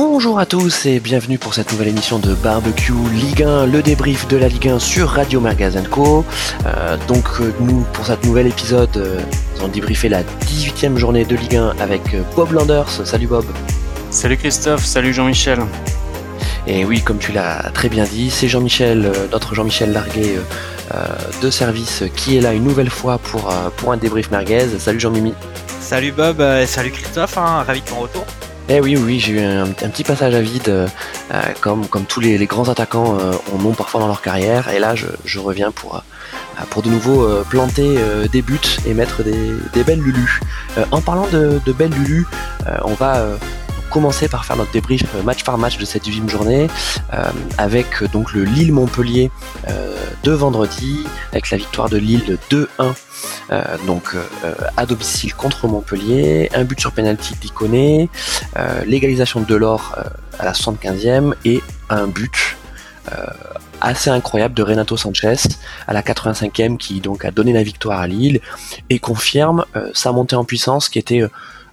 Bonjour à tous et bienvenue pour cette nouvelle émission de Barbecue Ligue 1, le débrief de la Ligue 1 sur Radio Magazine Co. Euh, donc euh, nous, pour cet nouvel épisode, euh, nous allons débriefer la 18e journée de Ligue 1 avec Bob Landers. Salut Bob. Salut Christophe, salut Jean-Michel. Et oui, comme tu l'as très bien dit, c'est Jean-Michel, notre Jean-Michel Larguet de service, qui est là une nouvelle fois pour, pour un débrief merguez. Salut Jean-Mimi. Salut Bob et salut Christophe, hein, ravi de ton retour. Eh oui, oui, j'ai eu un, petit passage à vide, euh, comme, tous les, grands attaquants euh, en ont parfois dans leur carrière. Et là, je, reviens pour, euh, pour de nouveau planter des buts et mettre des, belles lulus. en parlant de, de belles lulus, on va commencer par faire notre débrief match par match de cette 18 journée avec donc le Lille-Montpellier de vendredi avec la victoire de Lille de 2-1 euh, donc euh, à domicile contre Montpellier, un but sur penalty d'Iconé, euh, l'égalisation de Delors à la 75e et un but assez incroyable de Renato Sanchez à la 85e qui donc a donné la victoire à Lille et confirme sa montée en puissance qui était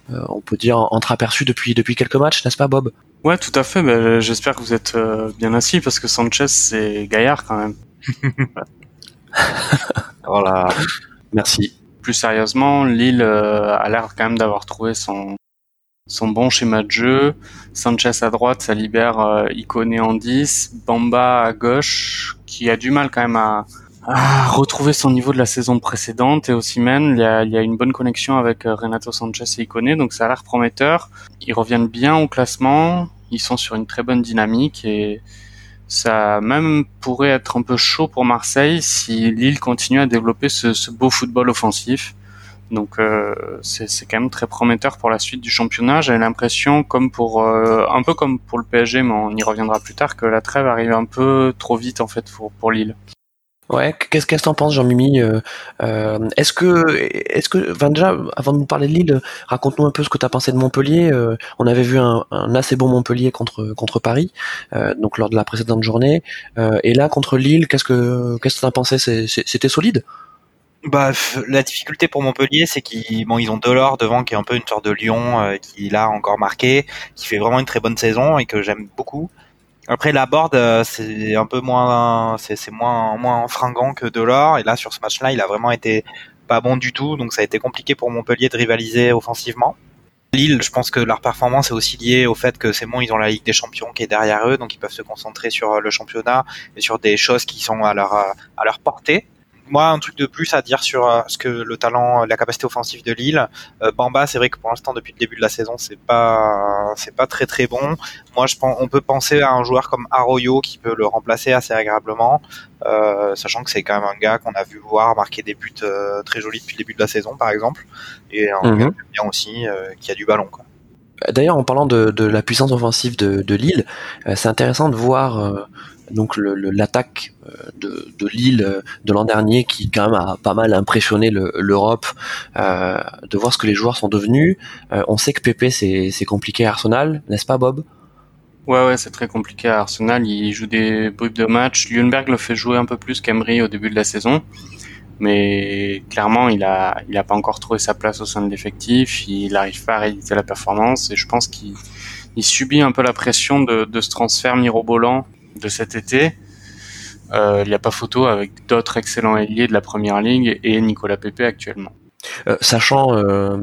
on peut dire entreaperçue depuis depuis quelques matchs, n'est-ce pas Bob? Ouais, tout à fait. Ben, j'espère que vous êtes bien assis parce que Sanchez c'est gaillard quand même. voilà. Merci. Plus sérieusement, Lille euh, a l'air quand même d'avoir trouvé son son bon schéma de jeu. Sanchez à droite, ça libère euh, Iconé en 10, Bamba à gauche, qui a du mal quand même à, retrouver son niveau de la saison précédente. Et aussi même, il y a, il y a une bonne connexion avec euh, Renato Sanchez et Iconé, donc ça a l'air prometteur. Ils reviennent bien au classement, ils sont sur une très bonne dynamique et ça même pourrait être un peu chaud pour Marseille si Lille continue à développer ce, beau football offensif. Donc euh, c'est quand même très prometteur pour la suite du championnat. J'ai l'impression, comme pour euh, un peu comme pour le PSG, mais on y reviendra plus tard, que la trêve arrive un peu trop vite en fait pour, pour Lille. Ouais, qu'est-ce que t'en penses, Jean-Mimi euh, euh, Est-ce que, est-ce que, enfin déjà, avant de nous parler de Lille, raconte-nous un peu ce que t'as pensé de Montpellier. Euh, on avait vu un, assez bon Montpellier contre contre Paris, donc lors de la précédente journée, et là contre Lille, qu'est-ce que qu'est-ce que t'as pensé C'était solide? Bah, la difficulté pour Montpellier, c'est qu'ils bon, ils ont Delors devant qui est un peu une sorte de lion qui l'a encore marqué, qui fait vraiment une très bonne saison et que j'aime beaucoup. Après la board, euh, c'est un peu moins, c'est moins moins fringant que Delors. Et là, sur ce match-là, il a vraiment été pas bon du tout. Donc ça a été compliqué pour Montpellier de rivaliser offensivement. Lille, je pense que leur performance est aussi liée au fait que c'est bon, ils ont la Ligue des Champions qui est derrière eux, donc ils peuvent se concentrer sur le championnat et sur des choses qui sont à leur à leur portée moi, un truc de plus à dire sur euh, ce que le talent, la capacité offensive de Lille. Euh, Bamba, c'est vrai que pour l'instant, depuis le début de la saison, c'est pas, c'est pas très très bon. Moi, je pense, on peut penser à un joueur comme Arroyo qui peut le remplacer assez agréablement, euh, sachant que c'est quand même un gars qu'on a vu voir marquer des buts très jolis depuis le début de la saison, par exemple, et un mhm. gars bien aussi qui a du ballon. Quoi. D'ailleurs, en parlant de, la puissance offensive de, Lille, c'est intéressant de voir donc l'attaque euh, de, Lille euh, de l'an dernier qui quand même a pas mal impressionné l'Europe euh, de voir ce que les joueurs sont devenus. on sait que Pépé c'est compliqué à Arsenal, n'est-ce pas Bob? Ouais ouais c'est très compliqué à Arsenal, il joue des bribes de match. Lundberg le fait jouer un peu plus qu'Emery au début de la saison. Mais clairement, il a, il a pas encore trouvé sa place au sein de l'effectif. Il n'arrive pas à rééditer la performance et je pense qu'il il subit un peu la pression de, de ce transfert mirobolant de cet été. Euh, il n'y a pas photo avec d'autres excellents ailiers de la première ligue et Nicolas Pepe actuellement. Euh, sachant euh,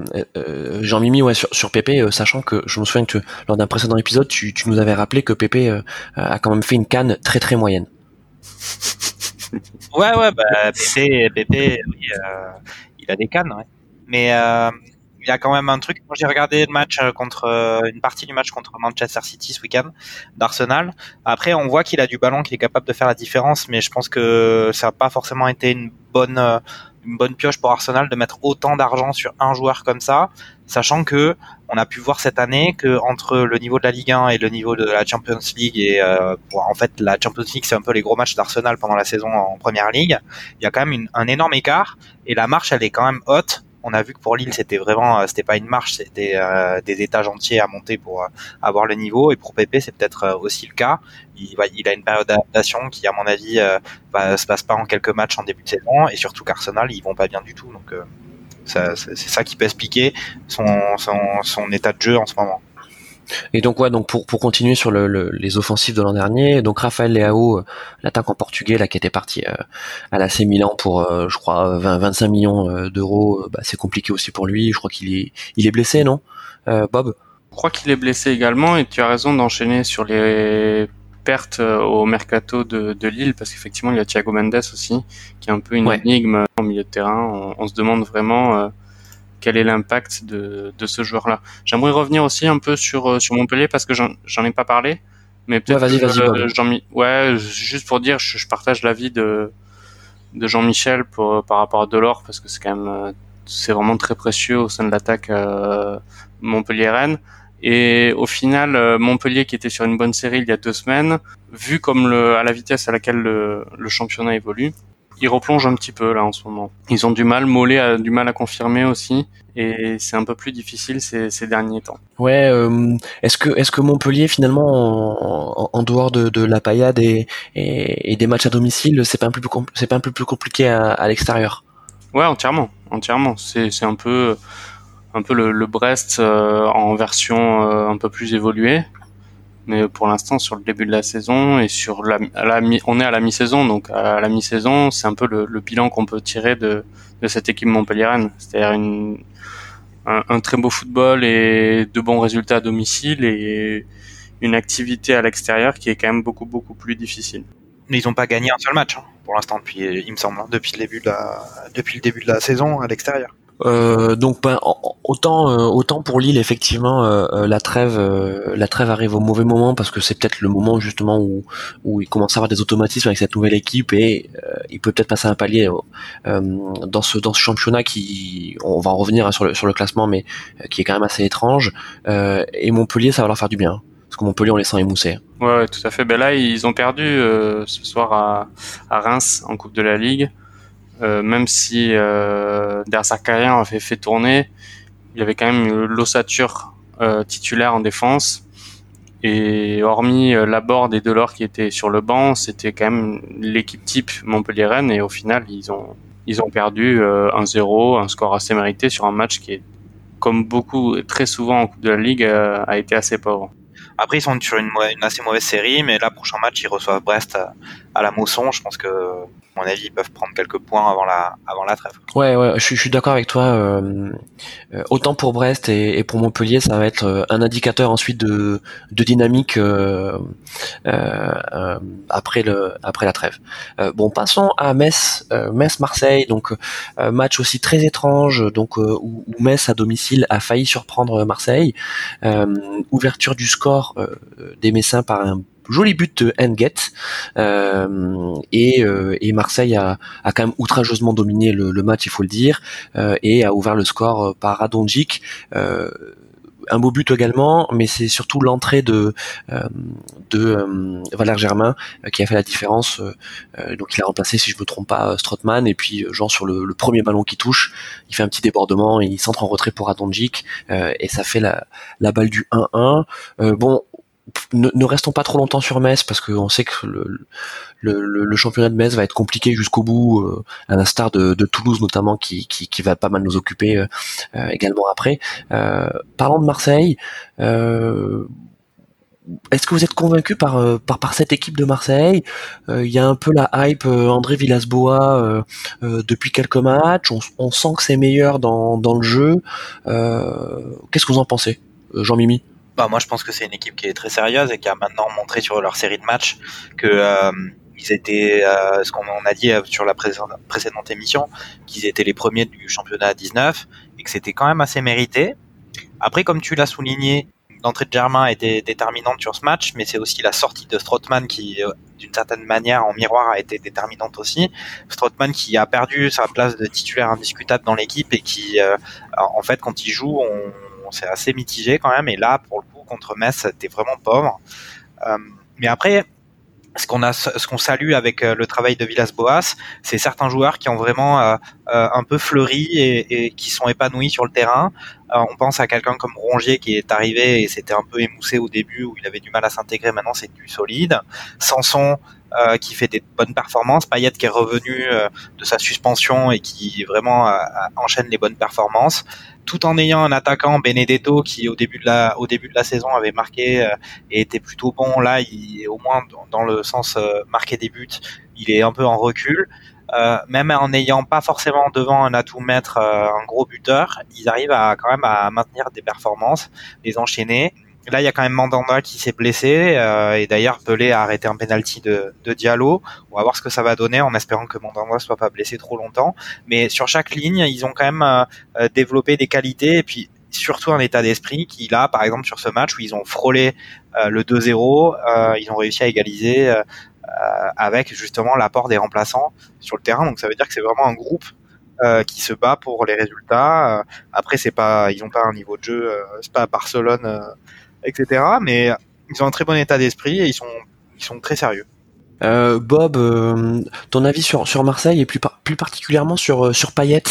Jean-Mimi ouais sur, sur Pépé, sachant que je me souviens que lors d'un précédent épisode tu, nous avais rappelé que Pépé a quand même fait une canne très très moyenne. Ouais ouais bah Pépé, il a des cannes. Mais il y a quand même un truc. Moi, j'ai regardé le match euh, contre euh, une partie du match contre Manchester City ce week-end d'Arsenal. Après, on voit qu'il a du ballon, qu'il est capable de faire la différence, mais je pense que ça n'a pas forcément été une bonne euh, une bonne pioche pour Arsenal de mettre autant d'argent sur un joueur comme ça, sachant que on a pu voir cette année que entre le niveau de la Ligue 1 et le niveau de la Champions League et en fait la Champions League c'est un peu les gros matchs d'Arsenal pendant la saison en Première Ligue, il y a quand même un énorme écart et la marche elle est quand même haute on a vu que pour Lille, c'était vraiment, euh, c'était pas une marche, c'était euh, des étages entiers à monter pour euh, avoir le niveau. Et pour Pépé, c'est peut-être aussi le cas. Il, il, a une période d'adaptation qui, à mon avis, va se passe pas en quelques matchs en début de saison. Et surtout qu'Arsenal, ils vont pas bien du tout. Donc, c'est ça qui peut expliquer son, son, son état de jeu en ce moment. Et donc ouais, donc pour pour continuer sur le, les offensives de l'an dernier, donc Raphaël Leao, euh, l'attaquant portugais là qui était parti euh, à l'AC Milan pour euh, je crois 20 25 millions d'euros, bah, c'est compliqué aussi pour lui. Je crois qu'il est il est blessé, non, Bob? Je crois qu'il est blessé également et tu as raison d'enchaîner sur les pertes au mercato de, de Lille parce qu'effectivement il y a Thiago Mendes aussi qui est un peu une énigme au milieu de terrain. On, on se demande vraiment quel est l'impact de, de ce joueur-là. J'aimerais revenir aussi un peu sur euh, sur Montpellier parce que j'en ai pas parlé, mais peut-être vas-y, vas-y, euh, ouais, juste pour dire, je, je partage l'avis de de Jean-Michel par rapport à Delors parce que c'est quand même euh, c'est vraiment très précieux au sein de l'attaque euh, Montpellier-Rennes. Et au final, Montpellier qui était sur une bonne série il y a deux semaines, vu comme le, à la vitesse à laquelle le, le championnat évolue, ils replongent un petit peu là en ce moment. Ils ont du mal, Mollet a du mal à confirmer aussi, et c'est un peu plus difficile ces, ces derniers temps. Ouais, euh, est-ce que est-ce que Montpellier finalement en, dehors de, de, la paillade et, et, des matchs à domicile, c'est pas un peu plus c'est pas un peu plus compliqué à, à l'extérieur? Ouais, entièrement, entièrement. C'est c'est un peu un peu le, le Brest euh, en version euh, un peu plus évoluée mais pour l'instant sur le début de la saison et sur la, la on est à la mi-saison donc à la mi-saison c'est un peu le, le bilan qu'on peut tirer de, de cette équipe montpelliéraine c'est-à-dire un, un, très beau football et de bons résultats à domicile et une activité à l'extérieur qui est quand même beaucoup beaucoup plus difficile. Mais ils n'ont pas gagné un seul match hein, pour l'instant depuis il me semble hein, depuis le début de la depuis le début de la saison à l'extérieur. Euh, donc ben, autant euh, autant pour Lille effectivement euh, la trêve la trêve arrive au mauvais moment parce que c'est peut-être le moment justement où où il commence à avoir des automatismes avec cette nouvelle équipe et il peut peut-être passer un palier dans ce dans ce championnat qui on va en revenir hein, sur le sur le classement mais qui est quand même assez étrange et Montpellier ça va leur faire du bien parce que Montpellier on les sent émoussés. Ouais, ouais tout à fait. Ben là ils ont perdu ce soir à, à Reims en Coupe de la Ligue. Euh, même si euh, carrière avait fait tourner, il avait quand même l'ossature euh, titulaire en défense. Et hormis euh, Laborde et Delors qui étaient sur le banc, c'était quand même l'équipe type Montpellier-Rennes. Et au final, ils ont, ils ont perdu 1-0, un score assez mérité sur un match qui est, comme beaucoup, très souvent en Coupe de la Ligue, a été assez pauvre. Après, ils sont sur une, assez mauvaise série, mais là, prochain match, ils reçoivent Brest à, la Mosson. Je pense que, mon avis, ils peuvent prendre quelques points avant la, avant la trêve. Ouais, ouais, je, suis d'accord avec toi. Euh, euh, autant pour Brest et, pour Montpellier, ça va être euh, un indicateur ensuite de, de dynamique après le, après la trêve. bon, passons à Metz, Metz-Marseille. Donc, match aussi très étrange. Donc, où, où, Metz à domicile a failli surprendre Marseille. ouverture du score des Messins par un joli but de Enget euh, et, euh, et, Marseille a, a, quand même outrageusement dominé le, match il faut le dire et a ouvert le score par Radonjic un beau but également, mais c'est surtout l'entrée de de Valère Germain qui a fait la différence. donc il a remplacé, si je me trompe pas, Strootman et puis genre sur le, premier ballon qui touche, il fait un petit débordement, il centre en retrait pour Radonjic et ça fait la, la balle du 1-1. bon, ne, restons pas trop longtemps sur Metz parce qu'on sait que le, championnat de Metz va être compliqué jusqu'au bout, euh, à l'instar de, Toulouse notamment qui, va pas mal nous occuper euh, euh, également après. Euh, parlant de Marseille, euh, est-ce que vous êtes convaincu par cette équipe de Marseille? Il y a un peu la hype André Villas-Boas depuis quelques matchs. On, on sent que c'est meilleur dans, dans le jeu. Qu'est-ce que vous en pensez, Jean-Mimi? Bah, moi, je pense que c'est une équipe qui est très sérieuse et qui a maintenant montré sur leur série de matchs que euh, ils étaient, euh, ce qu'on a dit euh, sur la précédente émission, qu'ils étaient les premiers du championnat à 19 et que c'était quand même assez mérité. Après, comme tu l'as souligné, l'entrée de Germain était déterminante sur ce match, mais c'est aussi la sortie de Strootman qui, d'une certaine manière, en miroir, a été déterminante aussi. Strootman qui a perdu sa place de titulaire indiscutable dans l'équipe et qui, en fait, quand il joue, on, c'est assez mitigé quand même. Et là, pour le coup, contre Metz, c'était vraiment pauvre. Euh, mais après, ce qu'on a, ce qu'on salue avec euh, le travail de Villas-Boas, c'est certains joueurs qui ont vraiment euh, un peu fleuri et, qui sont épanouis sur le terrain. on pense à quelqu'un comme Rongier qui est arrivé et c'était un peu émoussé au début où il avait du mal à s'intégrer. Maintenant, c'est du solide. Sanson qui fait des bonnes performances, Payet qui est revenu de sa suspension et qui vraiment enchaîne les bonnes performances. Tout en ayant un attaquant Benedetto qui au début de la au début de la saison avait marqué et était plutôt bon. Là, il au moins dans le sens marquer des buts, il est un peu en recul. Euh, même en n'ayant pas forcément devant un atout maître, euh, un gros buteur, ils arrivent à quand même à maintenir des performances, les enchaîner. Là, il y a quand même Mandanda qui s'est blessé euh, et d'ailleurs Pelé a arrêté un penalty de, de Diallo. On va voir ce que ça va donner en espérant que Mandanda soit pas blessé trop longtemps. Mais sur chaque ligne, ils ont quand même développé des qualités et puis surtout un état d'esprit qui là, par exemple sur ce match où ils ont frôlé le 2-0, ils ont réussi à égaliser euh, avec justement l'apport des remplaçants sur le terrain. Donc ça veut dire que c'est vraiment un groupe euh, qui se bat pour les résultats. Euh, après, c'est pas, ils ont pas un niveau de jeu, c'est pas Barcelone, etc. Mais ils ont un très bon état d'esprit et ils sont, ils sont très sérieux. Euh, Bob, euh, ton avis sur, sur Marseille et plus, plus particulièrement sur, euh, sur Payet,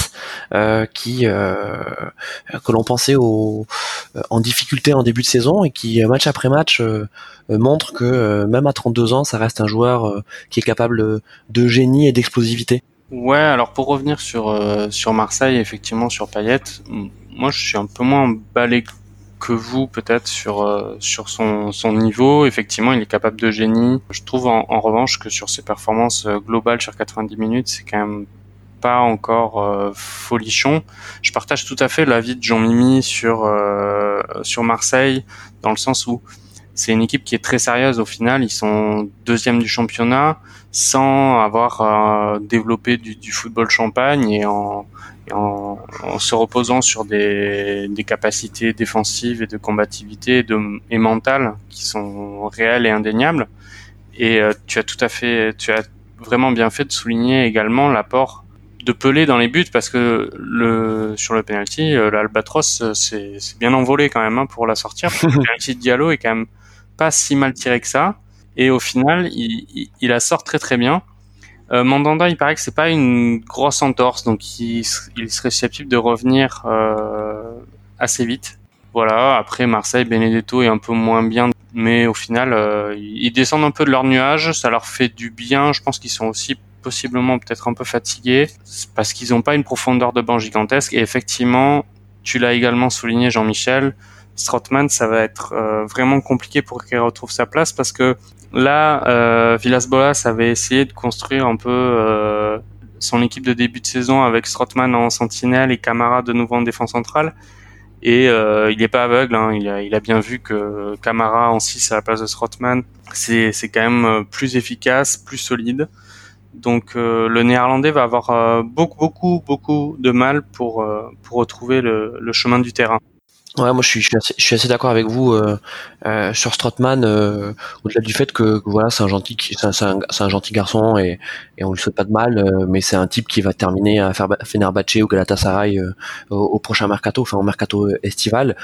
qui que l'on pensait au, en difficulté en début de saison et qui match après match montre que même à 32 ans, ça reste un joueur qui est capable de génie et d'explosivité. Ouais, alors pour revenir sur sur Marseille, effectivement sur Payet, moi je suis un peu moins emballé que vous peut-être sur euh, sur son, son niveau. Effectivement, il est capable de génie. Je trouve en, revanche que sur ses performances euh, globales sur 90 minutes, c'est quand même pas encore euh, folichon. Je partage tout à fait l'avis de Jean Mimi sur sur Marseille dans le sens où c'est une équipe qui est très sérieuse au final. Ils sont deuxième du championnat sans avoir développé du, du, football champagne et en en, se reposant sur des, capacités défensives et de combativité et mentales qui sont réelles et indéniables. Et euh, tu as tout à fait, tu as vraiment bien fait de souligner également l'apport de Pelé dans les buts parce que le sur le penalty, euh, l'Albatros euh, c'est bien envolé quand même hein, pour la sortir. le penalty de Diallo est quand même pas si mal tiré que ça. Et au final, il, il, il la sort très très bien. Euh, Mandanda, il paraît que c'est pas une grosse entorse, donc il, serait susceptible de revenir euh, assez vite. Voilà. Après Marseille, Benedetto est un peu moins bien, mais au final, euh, ils descendent un peu de leur nuage. Ça leur fait du bien. Je pense qu'ils sont aussi possiblement peut-être un peu fatigués parce qu'ils n'ont pas une profondeur de banc gigantesque. Et effectivement, tu l'as également souligné, Jean-Michel. Strottmann, ça va être vraiment compliqué pour qu'il retrouve sa place parce que Là, euh, Villas-Boas avait essayé de construire un peu euh, son équipe de début de saison avec Strottmann en sentinelle et Camara de nouveau en défense centrale. Et euh, il n'est pas aveugle, hein. il, a, bien vu que Camara en 6 à la place de Strottmann, c'est quand même plus efficace, plus solide. Donc euh, le néerlandais va avoir euh, beaucoup, beaucoup, beaucoup de mal pour, retrouver le chemin du terrain. Ouais, moi je suis, je suis assez, assez d'accord avec vous euh, euh, sur Strottmann, euh, au-delà du fait que, voilà, c'est un gentil, c'est un, un, gentil garçon et, et on lui souhaite pas de mal, euh, mais c'est un type qui va terminer à faire Fenerbahce ou Galatasaray euh, au, au, prochain mercato, enfin au mercato estival.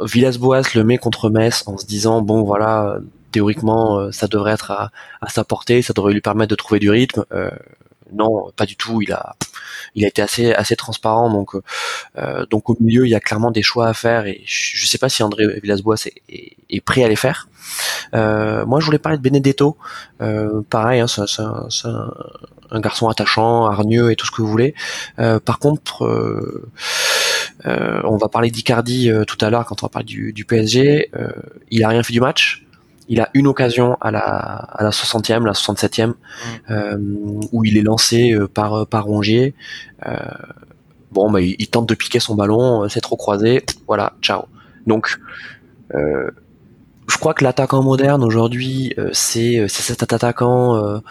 Villas-Boas le met contre Metz en se disant bon voilà, théoriquement ça devrait être à, à sa portée, ça devrait lui permettre de trouver du rythme non, pas du tout. Il a, il a été assez, assez transparent. Donc, euh, donc au milieu, il y a clairement des choix à faire. Et je, ne sais pas si André Villas-Boas est, prêt à les faire. Euh, moi, je voulais parler de Benedetto. Euh, pareil, hein, c'est un, un, garçon attachant, hargneux et tout ce que vous voulez. par contre, on va parler d'Icardi tout à l'heure quand on va parler du, du PSG. il a rien fait du match il a une occasion à la, à la 60e, la 67e, mm. euh, où il est lancé euh, par, par Rongier. Euh, bon, bah, il, tente de piquer son ballon, c'est trop croisé, voilà, ciao. Donc, je crois que l'attaquant moderne aujourd'hui, c'est cet attaquant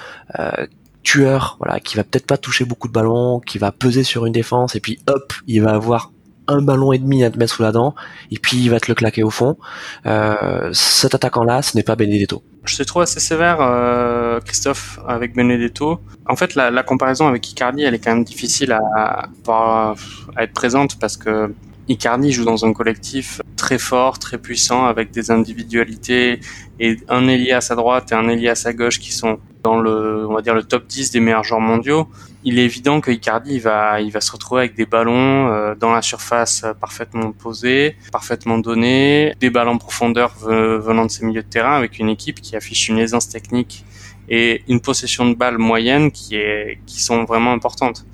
tueur, voilà, qui va peut-être pas toucher beaucoup de ballons, qui va peser sur une défense, et puis hop, il va avoir un ballon et demi à te mettre sous la dent, et puis il va te le claquer au fond. Euh, cet attaquant-là, ce n'est pas Benedetto. Je te trouve assez sévère, euh, Christophe, avec Benedetto. En fait, la, comparaison avec Icardi, elle est quand même difficile à, à, être présente parce que Icardi joue dans un collectif très fort, très puissant, avec des individualités et un Elias à droite et un Elias à gauche qui sont dans le, on va dire le top 10 des meilleurs joueurs mondiaux. Il est évident que Icardi il va, il va se retrouver avec des ballons euh, dans la surface parfaitement posés, parfaitement donnés, des ballons en profondeur venant de ses milieux de terrain avec une équipe qui affiche une aisance technique et une possession de balles moyenne qui est, qui sont vraiment importantes.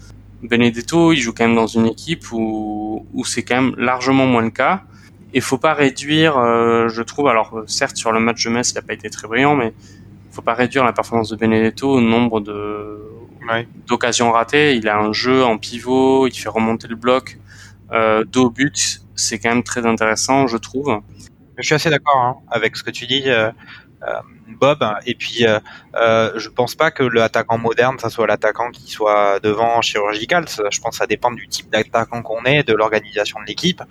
Benedetto, il joue quand même dans une équipe où, où c'est quand même largement moins le cas. Et faut pas réduire, euh, je trouve, alors certes sur le match de Metz, il n'a pas été très brillant, mais faut pas réduire la performance de Benedetto au nombre de d'occasions ratées. Il a un jeu en pivot, il fait remonter le bloc euh, dos but. C'est quand même très intéressant, je trouve. Je suis assez d'accord hein, avec ce que tu dis. Euh, euh, Bob. Et puis, euh, euh, je pense pas que l'attaquant moderne, ça soit l'attaquant qui soit devant chirurgical. je pense que ça dépend du type d'attaquant qu'on est, de l'organisation de l'équipe.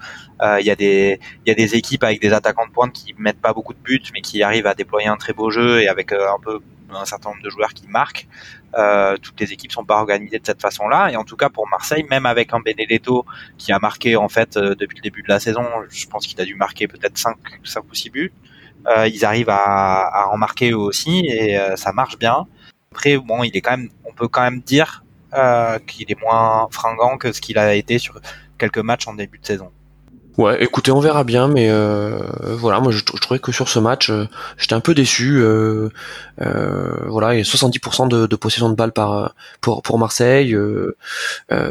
Euh, il y a des, y a des équipes avec des attaquants de pointe qui mettent pas beaucoup de buts, mais qui arrivent à déployer un très beau jeu et avec un peu un certain nombre de joueurs qui marquent. Euh, toutes les équipes sont pas organisées de cette façon-là. Et en tout cas pour Marseille, même avec un Benedetto qui a marqué en fait depuis le début de la saison, je pense qu'il a dû marquer peut-être 5, 5 ou 6 buts. Euh, ils arrivent à, à, en marquer eux aussi et euh, ça marche bien. Après, bon, il est quand même, on peut quand même dire euh, qu'il est moins fringant que ce qu'il a été sur quelques matchs en début de saison. Ouais, écoutez, on verra bien, mais euh, voilà, moi je, je, trouvais que sur ce match, euh, j'étais un peu déçu. Euh, euh voilà, il y a 70% de, de, possession de balles par pour pour Marseille.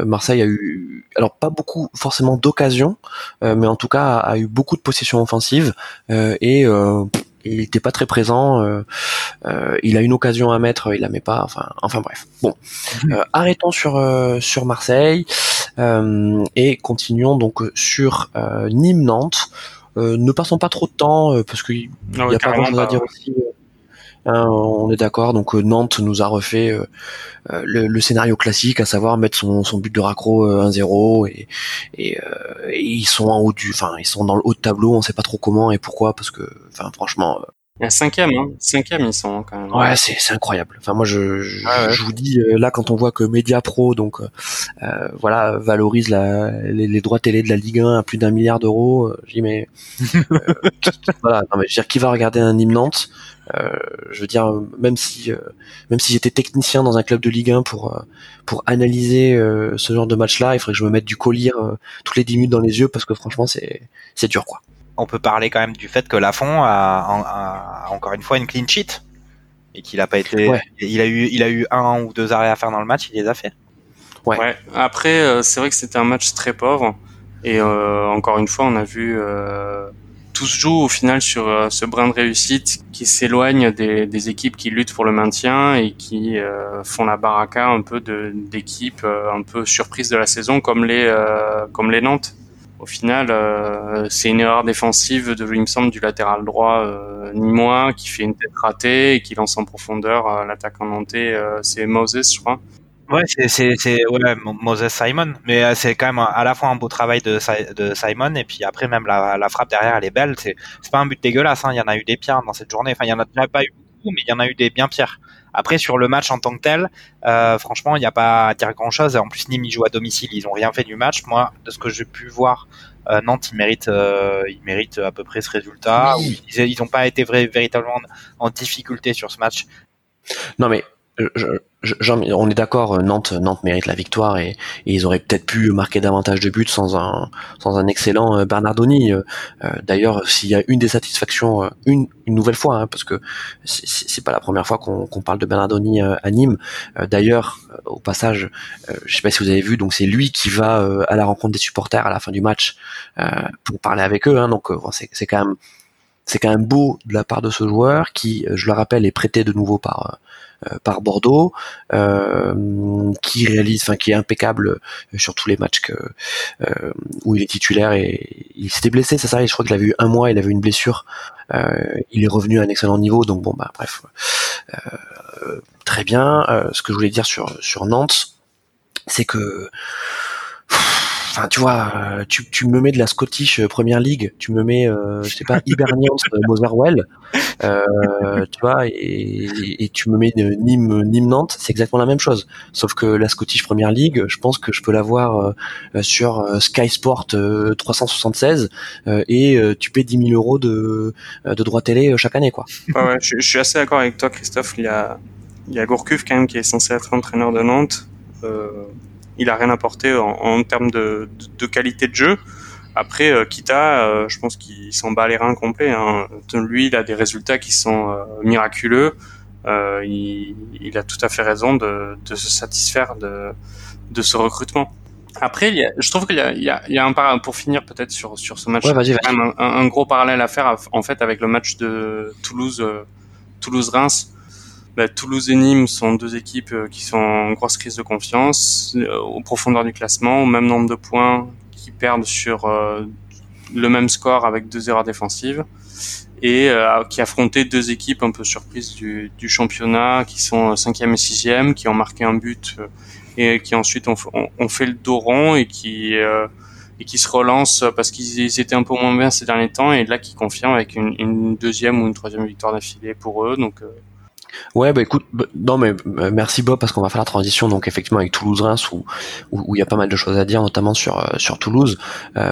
Marseille a eu, alors pas beaucoup forcément d'occasions, mais en tout cas a, eu beaucoup de possession offensive et il était pas très présent. Euh, euh, il a une occasion à mettre, il la met pas. Enfin, enfin bref. Bon, mhm. euh, arrêtons sur sur Marseille et continuons donc sur Nîmes Nantes. ne passons pas trop de temps parce qu'il n'y a pas grand chose à dire aussi. Hein, on est d'accord. Donc Nantes nous a refait le, scénario classique, à savoir mettre son, son but de raccro 1-0 et, et, ils sont en haut du, enfin ils sont dans le haut de tableau. On sait pas trop comment et pourquoi parce que, enfin franchement, il y a cinquième, hein. cinquième ils sont quand même. Ouais, c'est c'est incroyable. Enfin moi je je, vous dis euh, là quand on voit que Media Pro donc euh, euh voilà valorise la, les, droits télé de la Ligue 1 à plus d'un milliard d'euros, euh, je dis mais voilà non mais je veux dire qui va regarder un hymne Nantes Je veux dire même si même si j'étais technicien dans un club de Ligue 1 pour pour analyser ce genre de match là, il faudrait que je me mette du collier toutes les 10 minutes dans les yeux parce que franchement c'est c'est dur quoi on peut parler quand même du fait que Lafont a, a, encore une fois une clean sheet et qu'il a pas été, il a eu, il a eu un ou deux arrêts à faire dans le match, il les a fait. Ouais. Après, euh, c'est vrai que c'était un match très pauvre et euh, encore une fois, on a vu euh, tout se joue au final sur euh, ce brin de réussite qui s'éloigne des, des, équipes qui luttent pour le maintien et qui font la baraka un peu d'équipes un peu surprises de la saison comme les comme les Nantes au final, euh, c'est une erreur défensive de, il me semble, du latéral droit euh, Nîmois qui fait une tête ratée et qui lance en profondeur euh, l'attaquant nantais. Euh, c'est Moses, je crois. Ouais, c'est Moses Simon, mais euh, c'est quand même à la fois un beau travail de, Simon et puis après même la, frappe derrière elle est belle. C'est c'est pas un but dégueulasse, hein. il y en a eu des pires dans cette journée. Enfin, il y en a pas eu beaucoup, mais il y en a eu des bien pires. Après, sur le match en tant que tel, euh, franchement, il n'y a pas à dire grand-chose. En plus, Nîmes, ils jouent à domicile, ils ont rien fait du match. Moi, de ce que j'ai pu voir, euh, Nantes, ils méritent, euh, ils méritent à peu près ce résultat. Ils n'ont pas été véritablement en difficulté sur ce match. Non, mais je, on est d'accord, Nantes, Nantes mérite la victoire et, ils auraient peut-être pu marquer davantage de buts sans un, sans un excellent euh, Bernardoni. Euh, euh, d'ailleurs, s'il y a une des satisfactions, une, une nouvelle fois, hein, parce que c'est pas la première fois qu'on parle de Bernardoni à Nîmes. D'ailleurs, au passage, je sais pas si vous avez vu, donc c'est lui qui va à la rencontre des supporters à la fin du match pour parler avec eux. Hein, donc c'est quand même c'est quand même beau de la part de ce joueur qui, je le rappelle, est prêté de nouveau par euh, par Bordeaux, euh, qui réalise, enfin qui est impeccable euh, sur tous les matchs que où il est titulaire et il s'était blessé, ça. je crois qu'il avait eu un mois, il avait une blessure. il est revenu à un excellent niveau, donc bon bah bref, très bien. ce que je voulais dire sur sur Nantes, c'est que enfin tu vois, euh, tu, me mets de la Scottish euh, Première League, tu me mets, euh, je sais pas, Hibernians, Motherwell, euh, tu vois, et, tu me mets Nîmes, Nîmes Nantes, c'est exactement la même chose. Sauf que la Scottish Première League, je pense que je peux l'avoir sur Sky Sport 376 et tu paies 10 000 euros de, de droits télé chaque année, quoi. Ouais, ouais, je, suis assez d'accord avec toi, Christophe. Il y a, il y a Gourcuff quand même qui est censé être entraîneur de Nantes. Euh, il a rien apporté en, en termes de, de, qualité de jeu. Après, euh, Kita, euh, je pense qu'il s'en bat les reins complets. Hein. Lui, il a des résultats qui sont euh, miraculeux. Il, il, a tout à fait raison de, de se satisfaire de, de ce recrutement. Après, il y a, je trouve qu'il y a, il y a, il y a un pour finir peut-être sur sur ce match, ouais, vas-y, vas un, un, gros parallèle à faire en fait avec le match de Toulouse euh, Toulouse Reims. Bah, Toulouse et Nîmes sont deux équipes euh, qui sont en grosse crise de confiance, euh, au profondeur du classement, au même nombre de points, qui perdent sur le même score avec deux erreurs défensives et qui affrontaient deux équipes un peu surprises du, championnat, qui sont cinquième et sixième, qui ont marqué un but et qui ensuite ont, fait le dos rond et qui euh, se relancent parce qu'ils étaient un peu moins bien ces derniers temps et là qui confirment avec une, une deuxième ou une troisième victoire d'affilée pour eux donc euh. Ouais, bah écoute, bah, non mais euh, merci Bob parce qu'on va faire la transition donc effectivement avec Toulouse-Reims où où il y a pas mal de choses à dire notamment sur sur Toulouse.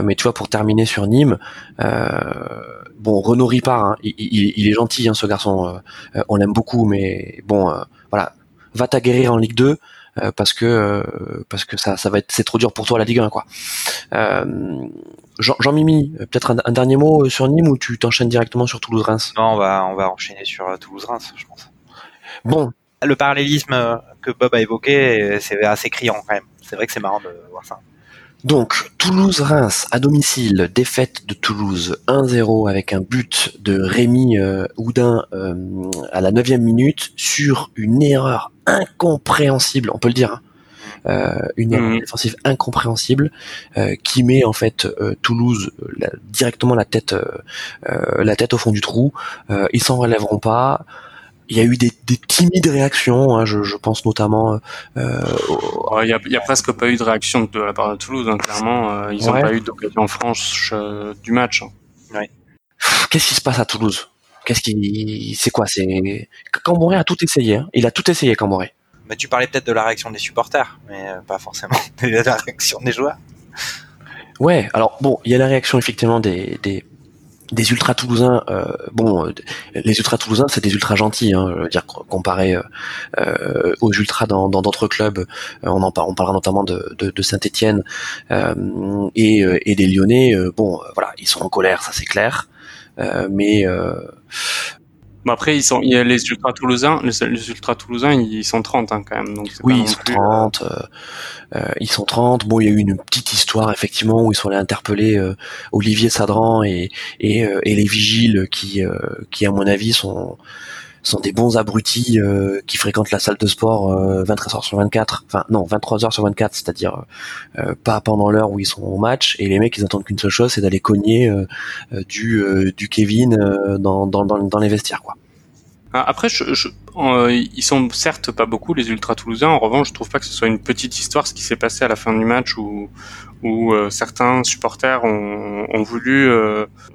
mais tu vois pour terminer sur Nîmes, euh, bon Renaud Ripard, hein, il, est gentil hein, ce garçon, on l'aime beaucoup, mais bon voilà, va t'aguerrir en Ligue 2. Euh, parce que euh, parce que ça ça va être c'est trop dur pour toi la Ligue 1 quoi. Euh, Jean, Jean Mimi, peut-être un, dernier mot sur Nîmes ou tu t'enchaînes directement sur Toulouse-Reims Non, on va on va enchaîner sur Toulouse-Reims, je pense. Bon, le parallélisme que Bob a évoqué, c'est assez criant quand même. C'est vrai que c'est marrant de voir ça. Donc, Toulouse-Reims à domicile, défaite de Toulouse 1-0 avec un but de Rémi euh, Houdin euh, à la 9 minute sur une erreur incompréhensible, on peut le dire, hein. euh, une erreur mmh. défensive incompréhensible qui met en fait Toulouse directement la tête la tête au fond du trou. ils s'en relèveront pas il y a eu des, des timides réactions. Hein, je, je, pense notamment. Euh, il y, a, y, a, presque pas eu de réaction de la part de Toulouse. Hein, clairement, euh, ils n'ont pas eu d'occasion franche euh, du match. Ouais. Qu'est-ce qui se passe à Toulouse? Qu'est-ce qui, c'est quoi? C'est Camboré a tout essayé. Hein. Il a tout essayé, Camboré. Mais tu parlais peut-être de la réaction des supporters, mais euh, pas forcément de la réaction des joueurs. Ouais. Alors bon, il y a la réaction effectivement des, des des ultras toulousains, euh, bon, euh, les ultras toulousains, c'est des ultras gentils, hein, je veux dire comparé euh, aux ultras dans d'autres clubs. on en on parlera notamment de Saint-Étienne et, et des Lyonnais. bon, voilà, ils sont en colère, ça c'est clair, mais Bon après ils sont il y a les ultra toulousains les, les ultra toulousains ils sont 30 hein, quand même donc oui ils sont 30 euh, euh, ils sont 30 bon il y a eu une petite histoire effectivement où ils sont allés interpeller euh, Olivier Sadran et et, euh, et les vigiles qui qui à mon avis sont sont des bons abrutis euh, qui fréquentent la salle de sport euh, 23 heures sur 24, enfin non 23 heures sur 24, c'est-à-dire euh, pas pendant l'heure où ils sont au match. Et les mecs ils attendent qu'une seule chose, c'est d'aller cogner euh, euh, du du Kevin dans, dans, dans, dans les vestiaires quoi. Ah, après, je, je, ils sont certes pas beaucoup les ultra toulousains. En revanche, je trouve pas que ce soit une petite histoire ce qui s'est passé à la fin du match où, où certains supporters ont, ont voulu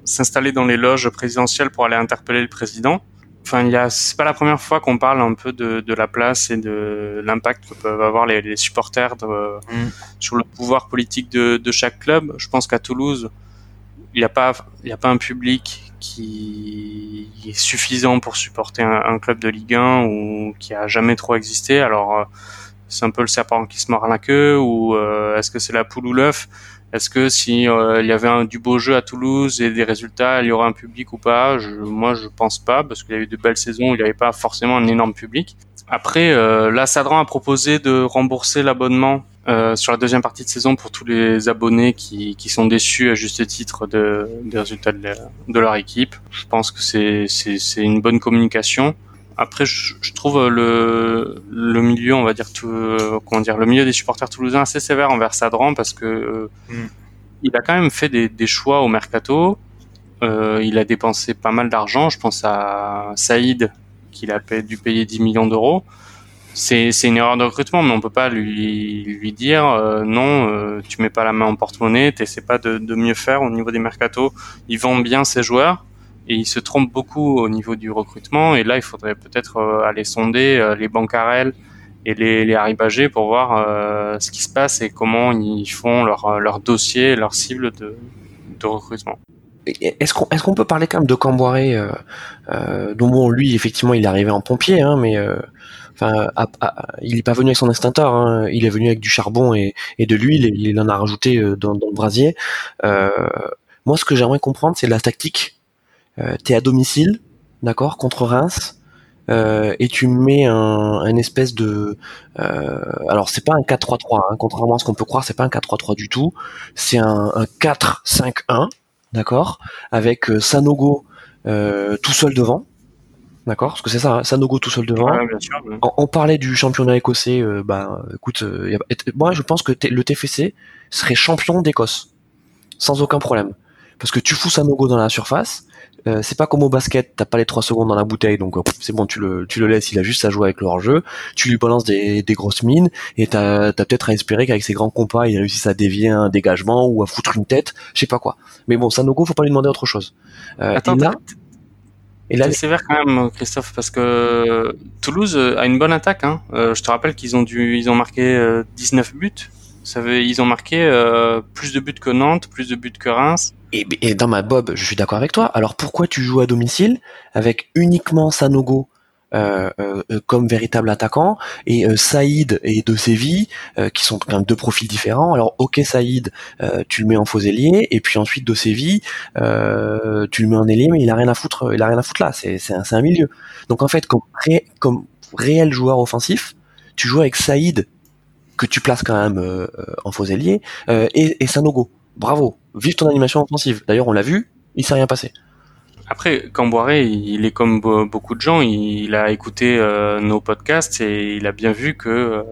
s'installer dans les loges présidentielles pour aller interpeller le président enfin, il y a, c'est pas la première fois qu'on parle un peu de, de la place et de l'impact que peuvent avoir les, les supporters de, mm. sur le pouvoir politique de, de chaque club. Je pense qu'à Toulouse, il n'y a pas, il y a pas un public qui est suffisant pour supporter un, un, club de Ligue 1 ou qui a jamais trop existé. Alors, euh, c'est un peu le serpent qui se mord la queue ou euh, est-ce que c'est la poule ou l'œuf? Est-ce que si euh, il y avait un, du beau jeu à Toulouse et des résultats, il y aurait un public ou pas? Je, Moi, je pense pas parce qu'il y a eu de belles saisons, où il n'y avait pas forcément un énorme public. Après, euh, là, Sadran a proposé de rembourser l'abonnement euh, sur la deuxième partie de saison pour tous les abonnés qui, qui sont déçus à juste titre de, des résultats de, de leur équipe. Je pense que c'est une bonne communication. Après, je, je, trouve le, le milieu, on va dire, tout, euh, comment dire, le milieu des supporters toulousains assez sévère envers Sadran parce que mm. il a quand même fait des, des choix au mercato. Euh, il a dépensé pas mal d'argent. Je pense à Saïd, qu'il a dû payer 10 millions d'euros. C'est, c'est une erreur de recrutement, mais on peut pas lui, lui dire euh, non, euh, tu mets pas la main en porte-monnaie, t'essaies pas de, de mieux faire au niveau des mercatos. Ils vendent bien ses joueurs et il se trompe beaucoup au niveau du recrutement. Et là, il faudrait peut-être euh, aller sonder euh, les bancarelles et les, les pour voir euh, ce qui se passe et comment ils font leur, leur dossier, leur cible de, de recrutement. Est-ce qu'on est-ce qu'on peut parler quand même de Camboiré, euh, euh, dont bon lui effectivement il est arrivé en pompier, hein, mais euh, enfin il est pas venu avec son extincteur, hein, il est venu avec du charbon et, et de l'huile, il en a rajouté dans, dans le brasier. moi ce que j'aimerais comprendre c'est la tactique euh, t'es à domicile, d'accord, contre Reims. et tu mets un, un espèce de alors c'est pas un 4-3-3 hein, contrairement à ce qu'on peut croire c'est pas un 4-3-3 du tout c'est un, un 4-5-1 d'accord avec Sanogo tout seul devant D'accord Parce que c'est ça, hein, Sanogo tout seul devant. on, parlait du championnat écossais. Euh, bah, écoute, euh, moi je pense que le TFC serait champion d'Écosse sans aucun problème. Parce que tu fous Sanogo dans la surface. Euh, c'est pas comme au basket, t'as pas les 3 secondes dans la bouteille, donc c'est bon, tu le, tu le laisses, il a juste à jouer avec le hors-jeu, tu lui balances des, des grosses mines, et t'as as, peut-être à espérer qu'avec ses grands compas, il réussisse à dévier un dégagement ou à foutre une tête, je sais pas quoi. Mais bon, Sanogo, faut pas lui demander autre chose. Attends, et là, c'est sévère quand même, Christophe, parce que Toulouse a une bonne attaque. Hein. Euh, je te rappelle qu'ils ont dû, ils ont marqué 19 euh, buts. Ils ont marqué euh, plus de buts que Nantes, plus de buts que Reims. Et, et dans ma Bob, je suis d'accord avec toi. Alors pourquoi tu joues à domicile avec uniquement Sanogo euh, euh, comme véritable attaquant et euh, Saïd et De Séville qui sont quand même deux profils différents? Alors ok Saïd tu le mets en faux ailier et puis ensuite De Séville tu le mets en ailier mais il a rien à foutre il a rien à foutre là c'est c'est un, un, milieu donc en fait comme réel joueur offensif tu joues avec Saïd que tu places quand même en faux ailier et, et Sanogo bravo vive ton animation offensive d'ailleurs on l'a vu il s'est rien passé après, Camboiré, il est comme beaucoup de gens, il a écouté euh, nos podcasts et il a bien vu que euh,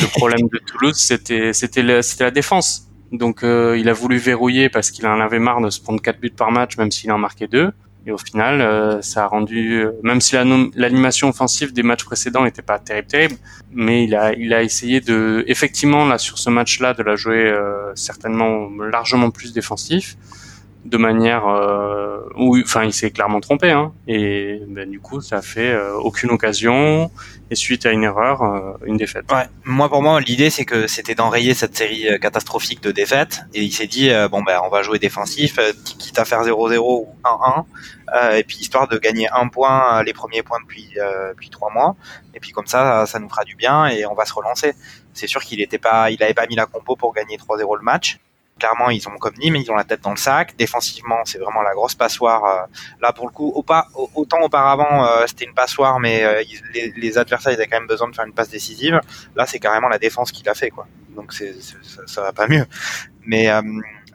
le problème de Toulouse, c'était c'était la défense. Donc euh, il a voulu verrouiller parce qu'il en avait marre de se prendre quatre buts par match, même s'il en marquait deux. Et au final, ça a rendu, même si l'animation offensive des matchs précédents n'était pas terrible, terrible, mais il a, il a essayé de, effectivement, là, sur ce match-là, de la jouer certainement largement plus défensif de manière euh, où, enfin, il s'est clairement trompé, hein, et ben, du coup, ça fait euh, aucune occasion, et suite à une erreur, euh, une défaite. Ouais, moi pour moi, l'idée c'est que c'était d'enrayer cette série euh, catastrophique de défaites, et il s'est dit bon ben, on va jouer défensif, quitte à faire 0-0 ou 1-1, et puis histoire de gagner un point, les premiers points depuis depuis trois mois, et puis comme ça, ça nous fera du bien et on va se relancer. C'est sûr qu'il était pas, il avait pas mis la compo pour gagner 3-0 le match. Clairement, ils ont comme Nîmes, ils ont la tête dans le sac. Défensivement, c'est vraiment la grosse passoire. Euh, là, pour le coup, autant auparavant, euh, c'était une passoire, mais euh, les, les, adversaires, ils avaient quand même besoin de faire une passe décisive. Là, c'est carrément la défense qui l'a fait, quoi. Donc, c'est, ça, ça, va pas mieux. Mais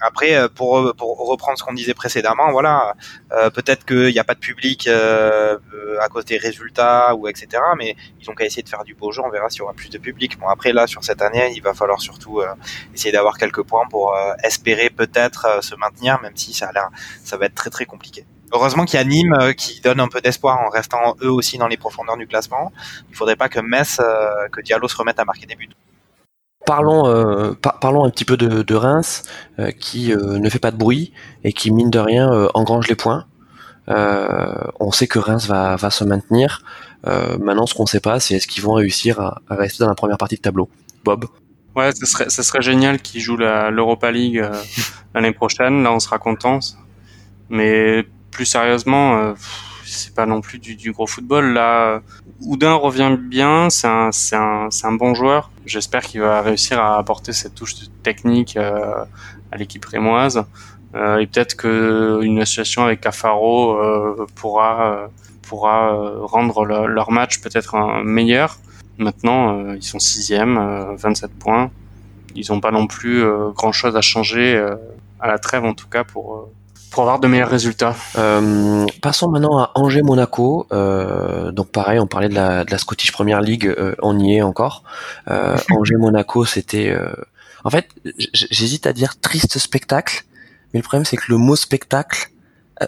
après, euh, pour, pour reprendre ce qu'on disait précédemment, voilà, euh, peut-être qu'il n'y a pas de public euh, à cause des résultats ou etc. Mais ils ont qu'à essayer de faire du beau jeu. On verra s'il y aura plus de public. Bon, après là, sur cette année, il va falloir surtout essayer d'avoir quelques points pour espérer peut-être se maintenir, même si ça a l'air, ça va être très très compliqué. Heureusement qu'il y a Nîmes qui donne un peu d'espoir en restant eux aussi dans les profondeurs du classement. Il faudrait pas que Metz, que Diallo se remette à marquer des buts. Parlons, euh, parlons un petit peu de, Reims, euh, qui euh, ne fait pas de bruit et qui mine de rien engrange les points. on sait que Reims va, va se maintenir. maintenant, ce qu'on ne sait pas, c'est est-ce qu'ils vont réussir à, rester dans la première partie de tableau. Bob? Ouais, ce serait, ce serait génial qu'ils jouent l'Europa League l'année prochaine. Là, on sera contents. Mais plus sérieusement pas non plus du, gros football. Là, Oudin revient bien, c'est un, bon joueur. J'espère qu'il va réussir à apporter cette touche technique euh, à l'équipe rémoise. Euh, et peut-être qu'une association avec Cafaro euh, pourra, pourra rendre leur match peut-être meilleur. Maintenant, ils sont sixième, 27 points. Ils n'ont pas non plus grand-chose à changer à la trêve en tout cas pour pour avoir de meilleurs résultats. Euh, passons maintenant à Angers-Monaco. Euh, donc pareil, on parlait de la, de la Scottish Premier League, euh, on y est encore. Euh, Angers-Monaco, c'était... Euh, en fait, j'hésite à dire triste spectacle, mais le problème c'est que le mot spectacle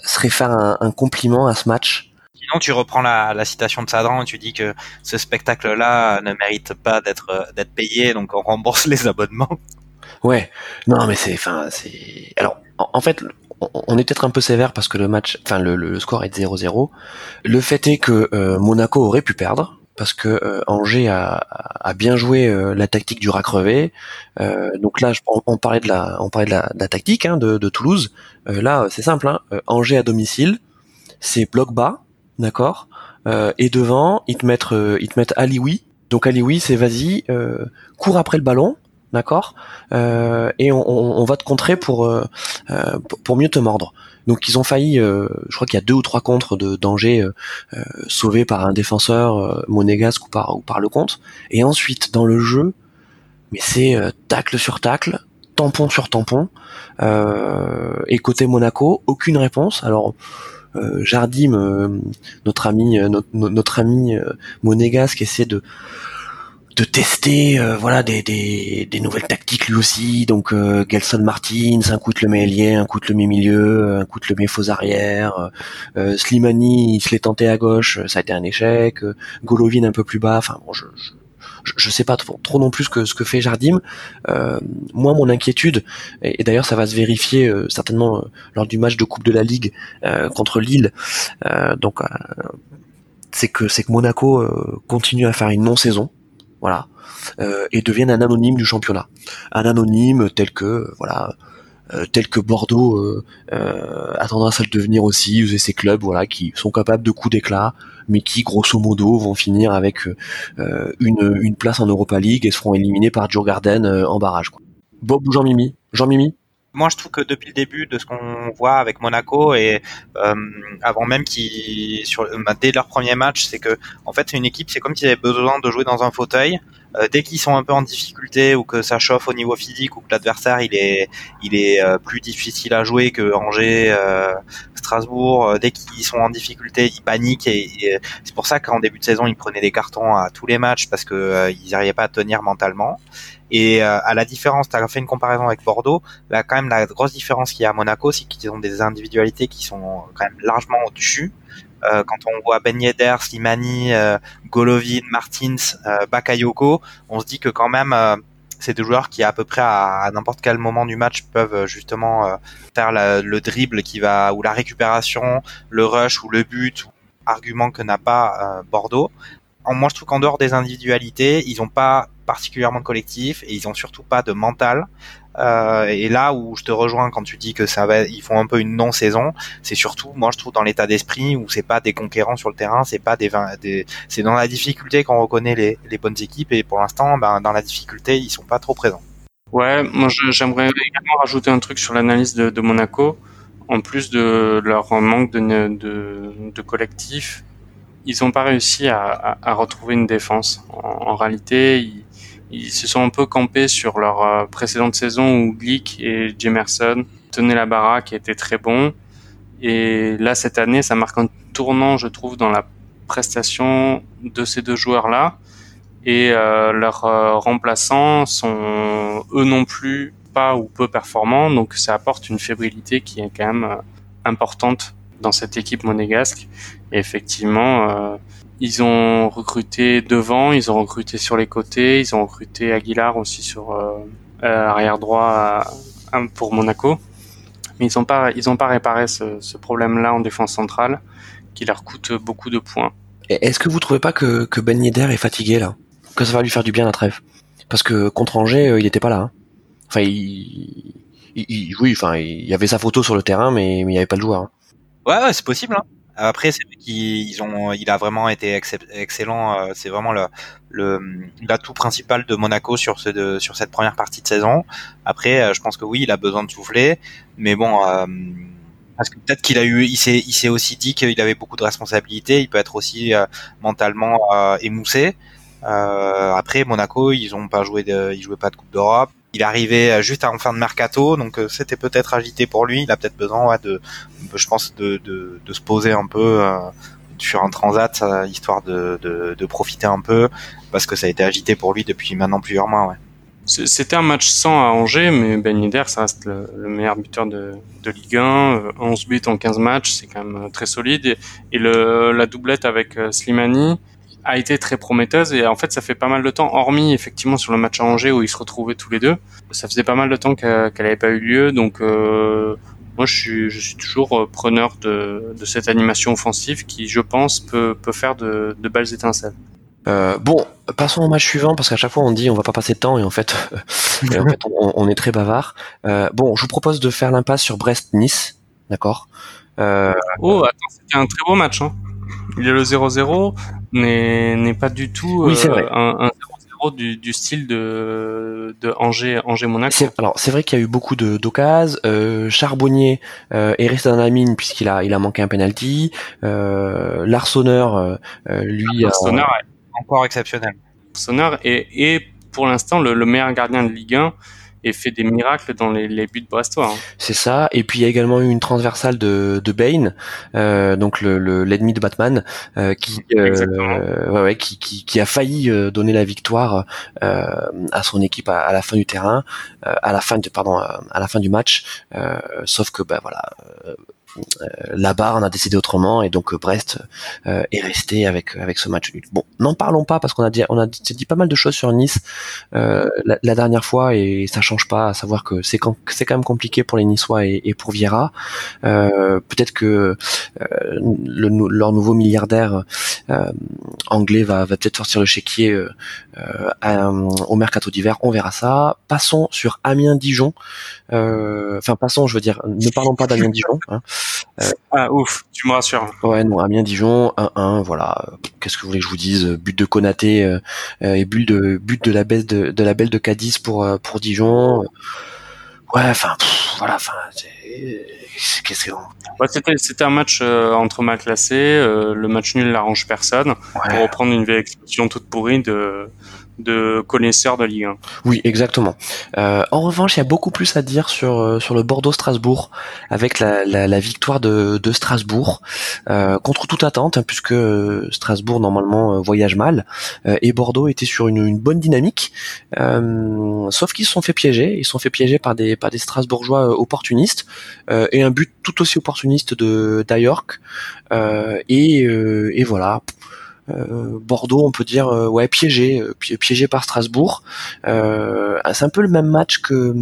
serait faire un, un, compliment à ce match. Sinon, tu reprends la, la citation de Sadran et tu dis que ce spectacle-là ne mérite pas d'être d'être payé, donc on rembourse les abonnements. Ouais, non mais c'est, enfin c'est, alors en fait on est peut-être un peu sévère parce que le match, enfin le, score est 0-0. Le fait est que euh, Monaco aurait pu perdre parce que euh, Angers a, bien joué euh, la tactique du rat crevé. donc là, on, parlait de la, on parlait de la, tactique hein, de, Toulouse. là, c'est simple. Hein, Angers à domicile, c'est bloc bas, d'accord. et devant, ils te mettent, ils te mettent. Donc Alioui, c'est vas-y, cours après le ballon d'accord? Euh, Et on, va te contrer pour, euh, euh, pour mieux te mordre. Donc ils ont failli, je crois qu'il y a deux ou trois contres de danger sauvés par un défenseur monégasque ou par ou par le compte. Et ensuite dans le jeu, mais c'est tacle sur tacle, tampon sur tampon. et côté Monaco, aucune réponse. Alors euh, Jardim, euh, notre ami, euh, notre, ami monégasque essaie de de tester voilà des, des, nouvelles tactiques lui aussi donc Gelson Martins un coup de le met un coup de le met milieu un coup de le met faux arrière Slimani il se l'est tenté à gauche ça a été un échec Golovin un peu plus bas enfin bon je je, sais pas trop, trop, non plus que ce que fait Jardim. Euh, moi, mon inquiétude, et, d'ailleurs ça va se vérifier euh, certainement euh, lors du match de Coupe de la Ligue contre Lille. donc, c'est que c'est que Monaco continue à faire une non-saison, voilà, et devienne un anonyme du championnat, un anonyme tel que voilà euh, tels que Bordeaux euh, euh, a tendance à le devenir aussi, vous ces clubs voilà qui sont capables de coups d'éclat, mais qui grosso modo vont finir avec une, une place en Europa League et seront éliminés par Joe Garden en barrage. Quoi. Bob ou Jean-Mimi Jean-Mimi? Moi, je trouve que depuis le début de ce qu'on voit avec Monaco et euh, avant même qu'ils sur bah, dès leur premier match, c'est que en fait, une équipe, c'est comme s'ils avaient besoin de jouer dans un fauteuil. Euh, dès qu'ils sont un peu en difficulté ou que ça chauffe au niveau physique ou que l'adversaire il est il est euh, plus difficile à jouer que Angers, euh, Strasbourg, dès qu'ils sont en difficulté, ils paniquent et, c'est pour ça qu'en début de saison ils prenaient des cartons à tous les matchs parce que ils n'arrivaient pas à tenir mentalement. Et à la différence, tu fait une comparaison avec Bordeaux, là quand même la grosse différence qu'il y a à Monaco, c'est qu'ils ont des individualités qui sont quand même largement au-dessus. Euh, quand on voit Ben Yedder, Slimani, euh, Golovin, Martins, euh, Bakayoko, on se dit que quand même c'est des joueurs qui à peu près à, n'importe quel moment du match peuvent justement faire le dribble qui va ou la récupération, le rush ou le but, argument que n'a pas Bordeaux. En, moi je trouve qu'en dehors des individualités, ils n'ont pas particulièrement de collectif et ils ont surtout pas de mental. Euh, et là où je te rejoins quand tu dis que ça va, ils font un peu une non-saison, c'est surtout, moi je trouve dans l'état d'esprit où c'est pas des conquérants sur le terrain, c'est pas des, c'est dans la difficulté qu'on reconnaît les, bonnes équipes et pour l'instant, ben, dans la difficulté, ils sont pas trop présents. Ouais, moi j'aimerais également rajouter un truc sur l'analyse de, Monaco. En plus de leur manque de, collectif, ils n'ont pas réussi à, retrouver une défense. En, en réalité, ils, ils se sont un peu campés sur leur euh, précédente saison où Glick et Jemerson tenaient la baraque qui était très bon. Et là, cette année, ça marque un tournant, je trouve, dans la prestation de ces deux joueurs-là. Et euh, leurs euh, remplaçants sont eux non plus pas ou peu performants, donc ça apporte une fébrilité qui est quand même importante dans cette équipe monégasque. Et effectivement, ils ont recruté devant, ils ont recruté sur les côtés, ils ont recruté Aguilar aussi sur euh, euh arrière droit pour Monaco. Mais ils n'ont pas, ils ont pas réparé ce, ce problème-là en défense centrale qui leur coûte beaucoup de points. Est-ce que vous trouvez pas que, que Ben Yedder est fatigué là? Que ça va lui faire du bien la trêve? Parce que contre Angers, euh, il n'était pas là. Hein. Enfin, il, il, oui, enfin, il y avait sa photo sur le terrain, mais, mais il n'y avait pas le joueur. Hein. Ouais, ouais c'est possible. Hein. Après, c'est qu'ils ont, il a vraiment été excellent. Euh, c'est vraiment le, le l'atout principal de Monaco sur cette première partie de saison. Après, euh, je pense que oui, il a besoin de souffler, mais bon, euh, parce que peut-être qu'il a eu, il s'est, il s'est aussi dit qu'il avait beaucoup de responsabilités. Il peut être aussi mentalement émoussé. après, Monaco, ils ont pas joué de, ils jouaient pas de Coupe d'Europe. Il arrivait euh, juste en fin de mercato, donc euh, c'était peut-être agité pour lui. Il a peut-être besoin ouais, de, je pense, de, de, de, se poser un peu euh, sur un transat, histoire de, de, de, profiter un peu, parce que ça a été agité pour lui depuis maintenant plusieurs mois. Ouais. C'était un match sans à Angers, mais Ben Yedder, ça reste le, meilleur buteur de, de Ligue 1. 11 buts en 15 matchs, c'est quand même très solide. Et, et le, la doublette avec Slimani, a été très prometteuse et en fait ça fait pas mal de temps, hormis effectivement sur le match à Angers où ils se retrouvaient tous les deux, ça faisait pas mal de temps qu'elle n'avait pas eu lieu donc euh, moi je suis, je suis toujours euh, preneur de, de, cette animation offensive qui je pense peut, peut faire de, de belles étincelles. Euh, bon, passons au match suivant parce qu'à chaque fois on dit on va pas passer de temps et en fait, et en fait on, on, est très bavard. Euh, bon, je vous propose de faire l'impasse sur Brest-Nice, d'accord? Euh, Oh, attends, c'était un très beau match. Hein. Il y a le 0-0 n'est pas du tout oui, c'est vrai. Euh, un, trop du, du style de, de Angers, Angers Monaco. Alors c'est vrai qu'il y a eu beaucoup de d'occasions. Euh, Charbonnier euh, est resté dans la mine puisqu'il a il a manqué un penalty. Euh, Larsonneur, euh, euh, lui, Larsonneur est encore exceptionnel. Larsonneur est, est pour l'instant le, le meilleur gardien de Ligue 1 et fait des miracles dans les, les buts brestois. Hein. C'est ça. Et puis il y a également eu une transversale de, de Bane, euh, donc le, le, l'ennemi de Batman, euh, qui, euh, ouais, ouais, qui, qui, qui, a failli euh, donner la victoire euh, à son équipe à, à, la fin du terrain, euh, à la fin de, pardon, à la fin du match. sauf que ben voilà euh, là-bas, on a décidé autrement et donc euh, Brest euh, est resté avec avec ce match nul. Bon, n'en parlons pas parce qu'on a dit on a dit pas mal de choses sur Nice la, la, dernière fois et ça change pas. À savoir que c'est quand c'est quand même compliqué pour les Niçois et, et pour Vieira. Peut-être que le, leur nouveau milliardaire anglais va, va peut-être sortir le chéquier au mercato d'hiver. On verra ça. Passons sur Amiens-Dijon. Enfin, passons, je veux dire, ne parlons pas d'Amiens-Dijon. Hein. Euh, ah ouf, tu me rassures. Ouais, non, Amiens Dijon 1-1, voilà. Qu'est-ce que vous voulez que je vous dise? But de Konaté euh, euh, et but de but de la belle de, de la belle de Cadiz pour pour Dijon. Ouais, enfin voilà, enfin qu'est-ce ouais, c'était c'était un match entre mal classés, le match nul n'arrange personne. Pour reprendre une vieille expression toute pourrie de de connaisseurs de Ligue 1. Oui, exactement. Euh, en revanche, il y a beaucoup plus à dire sur euh, sur le Bordeaux-Strasbourg avec la, la, la, victoire de, de Strasbourg euh, contre toute attente, hein, puisque Strasbourg normalement voyage mal et Bordeaux était sur une, une bonne dynamique, sauf qu'ils se sont fait piéger. Ils se sont fait piéger par des par des Strasbourgeois opportunistes et un but tout aussi opportuniste de d'Ayork et, et voilà euh, Bordeaux, on peut dire euh, ouais piégé, euh, piégé par Strasbourg. c'est un peu le même match que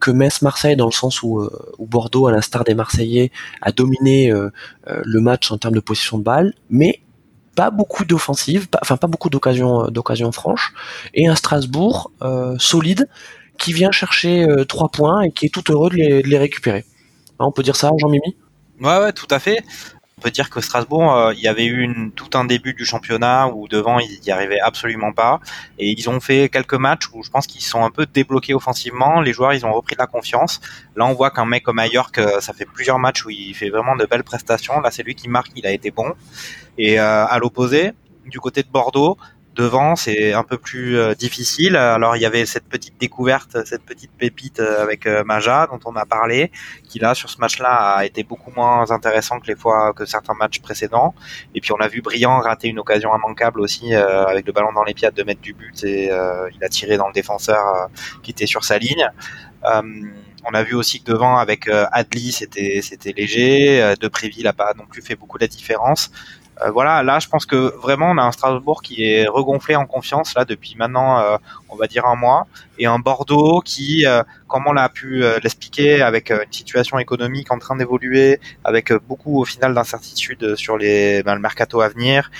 que Metz-Marseille dans le sens où, où Bordeaux, à l'instar des Marseillais, a dominé le match en termes de position de balle, mais pas beaucoup d'offensives, enfin pas beaucoup d'occasions d'occasions franches, et un Strasbourg solide qui vient chercher trois points et qui est tout heureux de les, de les récupérer. Hein, on peut dire ça, Jean-Mimi? Ouais, ouais, tout à fait on peut dire que Strasbourg, euh, il y avait eu tout un début du championnat où devant ils n'y arrivaient absolument pas, et ils ont fait quelques matchs où je pense qu'ils sont un peu débloqués offensivement. Les joueurs, ils ont repris de la confiance. Là, on voit qu'un mec comme Ayork, euh, ça fait plusieurs matchs où il fait vraiment de belles prestations. Là, c'est lui qui marque, il a été bon. Et euh, à l'opposé, du côté de Bordeaux, Devant, c'est un peu plus euh, difficile. Alors il y avait cette petite découverte, cette petite pépite euh, avec euh, Maja dont on a parlé, qui là sur ce match-là a été beaucoup moins intéressant que les fois que certains matchs précédents. Et puis on a vu Briand rater une occasion immanquable aussi avec le ballon dans les pieds de mettre du but et il a tiré dans le défenseur qui était sur sa ligne. on a vu aussi que devant avec Adli c'était c'était léger, De Préville n'a pas non plus fait beaucoup la différence. Euh, voilà, là, je pense que vraiment, on a un Strasbourg qui est regonflé en confiance là depuis maintenant, euh, on va dire un mois, et un Bordeaux qui, euh, comme on l'a pu l'expliquer, avec une situation économique en train d'évoluer, avec beaucoup au final d'incertitudes sur les ben, le mercato à venir,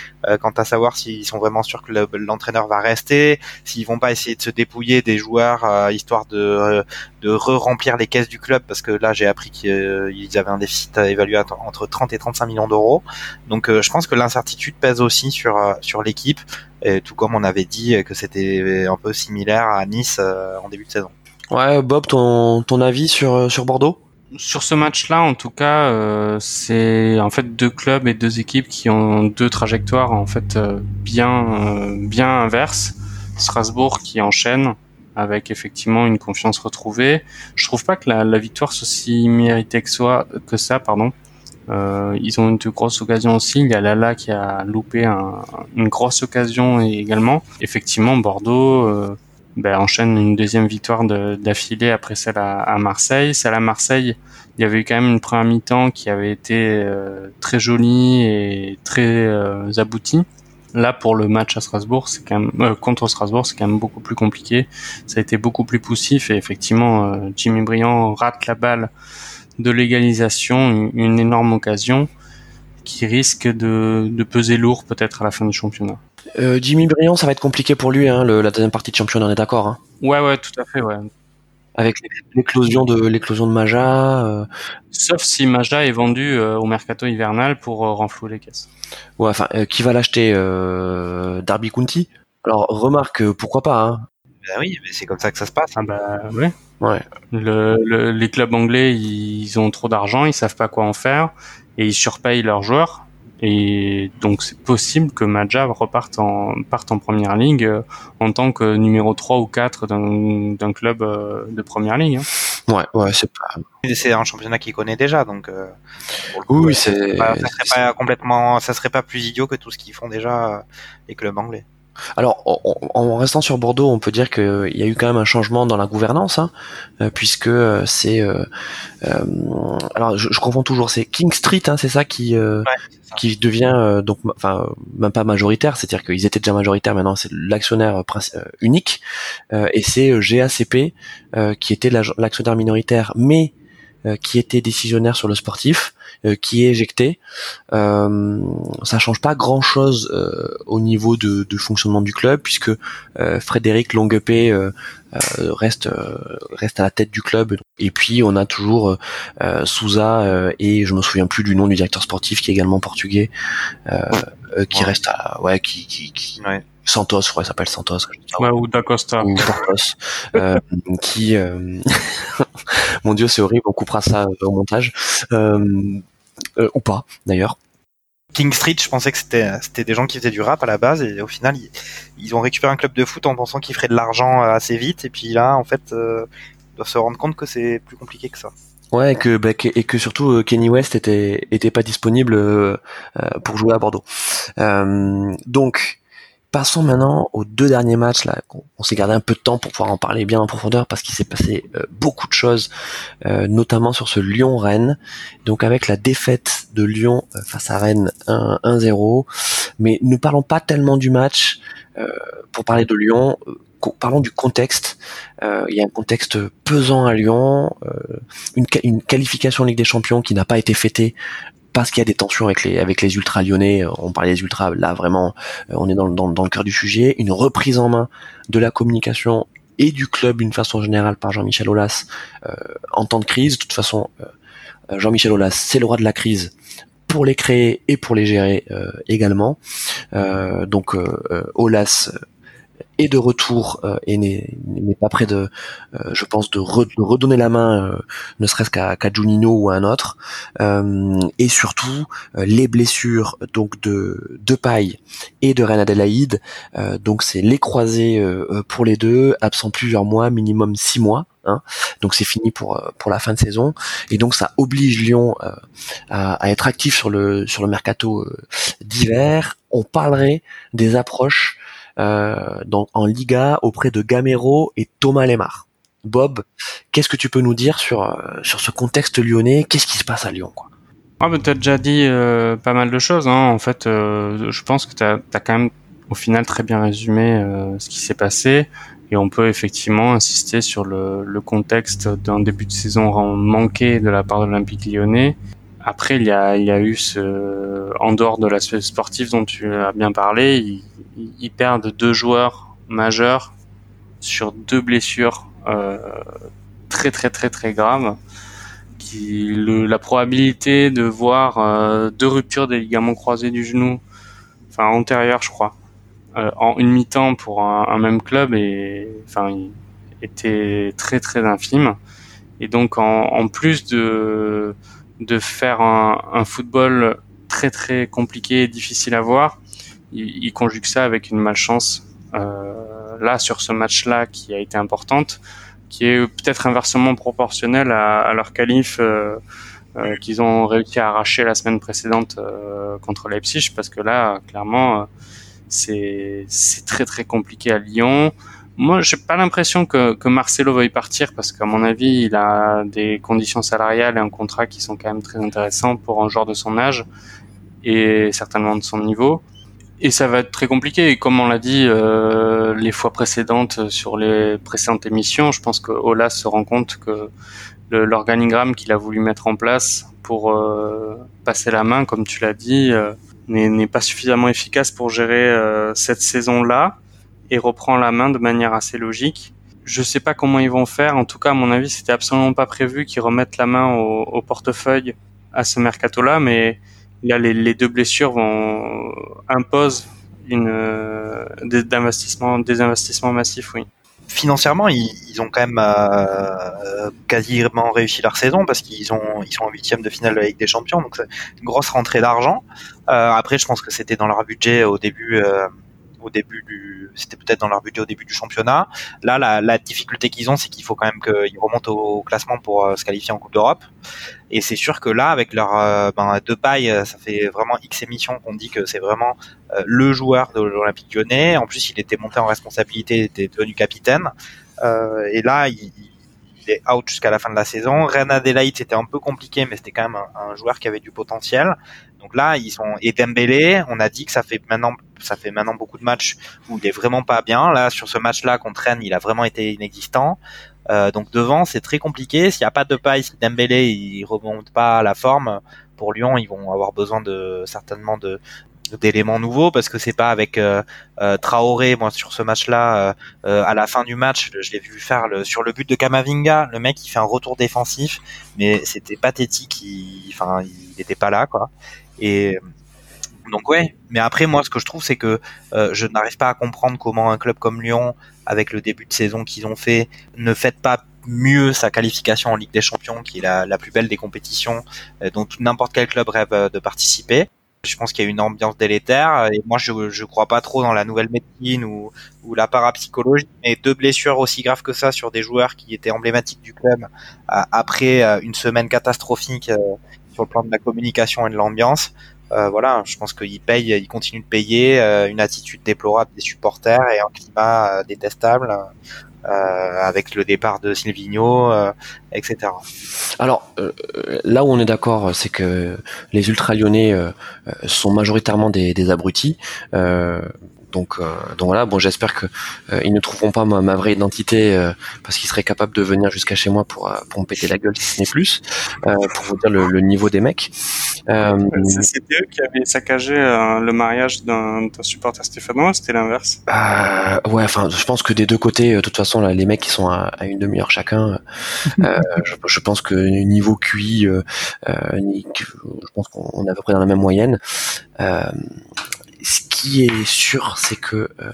quant à savoir s'ils sont vraiment sûrs que l'entraîneur va rester, s'ils vont pas essayer de se dépouiller des joueurs histoire de de re-remplir les caisses du club, parce que là, j'ai appris qu'ils avaient un déficit évalué entre 30 et 35 millions d'euros. Donc, je pense que l'incertitude pèse aussi sur euh, sur l'équipe, tout comme on avait dit que c'était un peu similaire à Nice euh, en début de saison. Ouais, Bob, ton ton avis sur euh, sur Bordeaux? Sur ce match-là, en tout cas, c'est en fait deux clubs et deux équipes qui ont deux trajectoires en fait bien bien inverses. Strasbourg qui enchaîne avec effectivement une confiance retrouvée. Je trouve pas que la, la victoire soit si méritée que, soit, que ça, pardon. Euh, ils ont une grosse occasion aussi. Il y a Lala qui a loupé un, une grosse occasion également. Effectivement, Bordeaux euh, ben, enchaîne une deuxième victoire d'affilée après celle à, Marseille. Celle à Marseille, il y avait eu quand même une première mi-temps qui avait été euh, très jolie et très euh, aboutie. Là, pour le match à Strasbourg, c'est quand même euh, contre Strasbourg, c'est quand même beaucoup plus compliqué. Ça a été beaucoup plus poussif et effectivement, Jimmy Briand rate la balle de légalisation, une énorme occasion qui risque de, de peser lourd peut-être à la fin du championnat. Euh, Jimmy Briand, ça va être compliqué pour lui, hein, le, la deuxième partie de championnat, on est d'accord hein Ouais, ouais, tout à fait, ouais. Avec l'éclosion de l'éclosion de Maja. Euh... Sauf si Maja est vendu euh, au mercato hivernal pour renflouer les caisses. Ouais, enfin, qui va l'acheter Darby County? Alors remarque, pourquoi pas hein. Ben oui, mais c'est comme ça que ça se passe. Ah bah ouais. Ouais. Le, le- les clubs anglais, ils ont trop d'argent, ils savent pas quoi en faire et ils surpayent leurs joueurs. Et donc c'est possible que Maja reparte en parte en première ligue euh, en tant que numéro 3 ou 4 d'un d'un club euh, de première ligue. hein. Ouais, ouais, c'est pas. C'est un championnat qu'il connaît déjà, donc. euh, pour le coup, Oui, c'est. ça serait pas complètement, ça serait pas plus idiot que tout ce qu'ils font déjà euh, les clubs anglais. Alors, en, en restant sur Bordeaux, on peut dire qu'il y a eu quand même un changement dans la gouvernance, hein, euh, puisque euh, c'est, euh, euh, alors je, je confonds toujours, c'est King Street, hein, c'est ça qui euh, ça. qui devient euh, donc, enfin, euh, même pas majoritaire, c'est-à-dire qu'ils étaient déjà majoritaires, maintenant c'est l'actionnaire euh, unique, euh, et c'est euh, GACP euh, qui était l'actionnaire minoritaire, mais euh, qui était décisionnaire sur le sportif, euh, qui est éjecté. Euh, ça change pas grand-chose euh, au niveau de, de fonctionnement du club, puisque euh, Frédéric Longuepé euh, euh, reste euh, reste à la tête du club. Et puis on a toujours euh, euh, Souza euh, et je me souviens plus du nom du directeur sportif qui est également portugais, euh, euh, qui Ouais. reste à ouais qui qui, qui Ouais. Santos, je crois, il s'appelle Santos. Ouais, ou d'Acosta. ou Portos, euh, qui, euh, mon Dieu, c'est horrible, on coupera ça euh, au montage, euh, euh, ou pas, d'ailleurs. King Street, je pensais que c'était c'était des gens qui faisaient du rap à la base et au final ils, ils ont récupéré un club de foot en pensant qu'ils feraient de l'argent euh, assez vite et puis là en fait euh, ils doivent se rendre compte que c'est plus compliqué que ça. Ouais, et que, bah, que- et que surtout euh, Kenny West était, était pas disponible pour jouer à Bordeaux. Euh, donc, passons maintenant aux deux derniers matchs là. On, s'est gardé un peu de temps pour pouvoir en parler bien en profondeur parce qu'il s'est passé euh, beaucoup de choses, euh, notamment sur ce Lyon-Rennes. Donc avec la défaite de Lyon euh, face à Rennes 1 1-0, mais ne parlons pas tellement du match. pour parler de Lyon, parlons du contexte. Il y a un contexte pesant à Lyon, une, une qualification en Ligue des Champions qui n'a pas été fêtée parce qu'il y a des tensions avec les avec les ultras lyonnais. Euh, On parlait des ultras, là vraiment, euh, on est dans, le- dans, dans le cœur du sujet. Une reprise en main de la communication et du club d'une façon générale par Jean-Michel Aulas euh, en temps de crise. De toute façon, euh, Jean-Michel Aulas, c'est le roi de la crise pour les créer et pour les gérer euh, également. Euh, donc euh, euh, Aulas est de retour euh, et n'est pas prêt de, euh, je pense, de, re- de redonner la main, euh, ne serait-ce qu'à qu'à Juninho ou à un autre. Euh, et surtout, euh, les blessures donc de de Paille et de Reine Adélaïde. euh, donc c'est les croisés pour les deux, absents plusieurs mois, minimum six mois. Hein, donc c'est fini pour pour la fin de saison et donc ça oblige Lyon euh, à, à être actif sur le sur le mercato euh, d'hiver. On parlerait des approches euh, dans, en Liga auprès de Gamero et Thomas Lemar. Bob, qu'est-ce que tu peux nous dire sur euh, sur ce contexte lyonnais? Qu'est-ce qui se passe à Lyon quoi? Ah, bah, t'as déjà dit euh, pas mal de choses. Hein. En fait, je pense que t'as as quand même, au final, très bien résumé ce qui s'est passé. Et on peut effectivement insister sur le, contexte d'un début de saison manqué de la part de l'Olympique lyonnais. Après, il y a, il y a eu ce, en dehors de l'aspect sportif dont tu as bien parlé, ils, ils perdent deux joueurs majeurs sur deux blessures euh, très très très très graves qui le, la probabilité de voir euh, deux ruptures des ligaments croisés du genou, enfin antérieur je crois, euh, en une mi-temps pour un, un, même club et enfin était très très infime. Et donc en, en plus de de faire un, un, football très très compliqué et difficile à voir, il, il conjugue ça avec une malchance euh, là sur ce match-là qui a été importante qui est peut-être inversement proportionnel à, à leur qualif euh, euh, qu'ils ont réussi à arracher la semaine précédente euh, contre Leipzig, parce que là, clairement, euh, c'est très très compliqué à Lyon. Moi, j'ai pas l'impression que, que Marcelo veuille partir, parce qu'à mon avis, il a des conditions salariales et un contrat qui sont quand même très intéressants pour un joueur de son âge et certainement de son niveau et ça va être très compliqué. Et comme on l'a dit euh, les fois précédentes sur les précédentes émissions, je pense que Olas se rend compte que l'organigramme qu'il a voulu mettre en place pour euh, passer la main, comme tu l'as dit, euh, n'est pas suffisamment efficace pour gérer euh, cette saison-là et reprend la main de manière assez logique. Je sais pas comment ils vont faire. En tout cas, à mon avis, c'était absolument pas prévu qu'ils remettent la main au, portefeuille à ce mercato-là, mais Là, les, deux blessures vont imposent une d'investissement, des investissements massifs, oui financièrement, ils, ont quand même euh, quasiment réussi leur saison parce qu'ils ont ils sont en huitième de finale de la Ligue des Champions, donc c'est une grosse rentrée d'argent. Euh, après, je pense que c'était dans leur budget au début. Euh, au début du, c'était peut-être dans leur budget au début du championnat. Là, la, difficulté qu'ils ont, c'est qu'il faut quand même qu'ils remontent au, classement pour euh, se qualifier en Coupe d'Europe. Et c'est sûr que là, avec leur euh, ben, deux pailles, ça fait vraiment X émissions qu'on dit que c'est vraiment euh, le joueur de l'Olympique Lyonnais. En plus, il était monté en responsabilité, il était devenu capitaine. Et là, il, est out jusqu'à la fin de la saison. Ren Adelaide, c'était un peu compliqué, mais c'était quand même un, un, joueur qui avait du potentiel. Donc là, ils sont et Dembélé, on a dit que ça fait maintenant ça fait maintenant beaucoup de matchs où il est vraiment pas bien. Là, sur ce match-là contre Rennes, il a vraiment été inexistant. Euh, donc devant, c'est très compliqué. S'il n'y a pas de paille, si Dembélé il remonte pas à la forme, pour Lyon, ils vont avoir besoin de certainement de d'éléments nouveaux parce que c'est pas avec euh, euh, Traoré moi sur ce match-là euh, à la fin du match je l'ai vu faire le, sur le but de Kamavinga le mec il fait un retour défensif mais c'était pathétique il enfin il n'était pas là quoi et donc ouais, mais après moi ce que je trouve c'est que euh, je n'arrive pas à comprendre comment un club comme Lyon, avec le début de saison qu'ils ont fait, ne fait pas mieux sa qualification en Ligue des Champions, qui est la, plus belle des compétitions euh, dont n'importe quel club rêve euh, de participer. Je pense qu'il y a une ambiance délétère et moi je je crois pas trop dans la nouvelle médecine ou, ou la parapsychologie. Mais deux blessures aussi graves que ça sur des joueurs qui étaient emblématiques du club après une semaine catastrophique sur le plan de la communication et de l'ambiance. Euh, voilà, je pense qu'ils payent, ils continuent de payer, euh, une attitude déplorable des supporters et un climat euh, détestable. avec le départ de Silvino, etc. Alors là où on est d'accord, c'est que les ultra lyonnais sont majoritairement des, des abrutis. Donc, euh, donc voilà, bon, j'espère que euh, ils ne trouveront pas ma, vraie identité euh, parce qu'ils seraient capables de venir jusqu'à chez moi pour pour me péter la gueule si ce n'est plus, pour vous dire le, niveau des mecs. c'était eux qui avaient saccagé le mariage d'un supporter stéphanois, c'était l'inverse? ouais, enfin, je pense que des deux côtés, de toute façon, là, les mecs qui sont à, une demi-heure chacun, je, je, pense que niveau QI, je pense qu'on est à peu près dans la même moyenne ce qui est sûr, c'est que euh,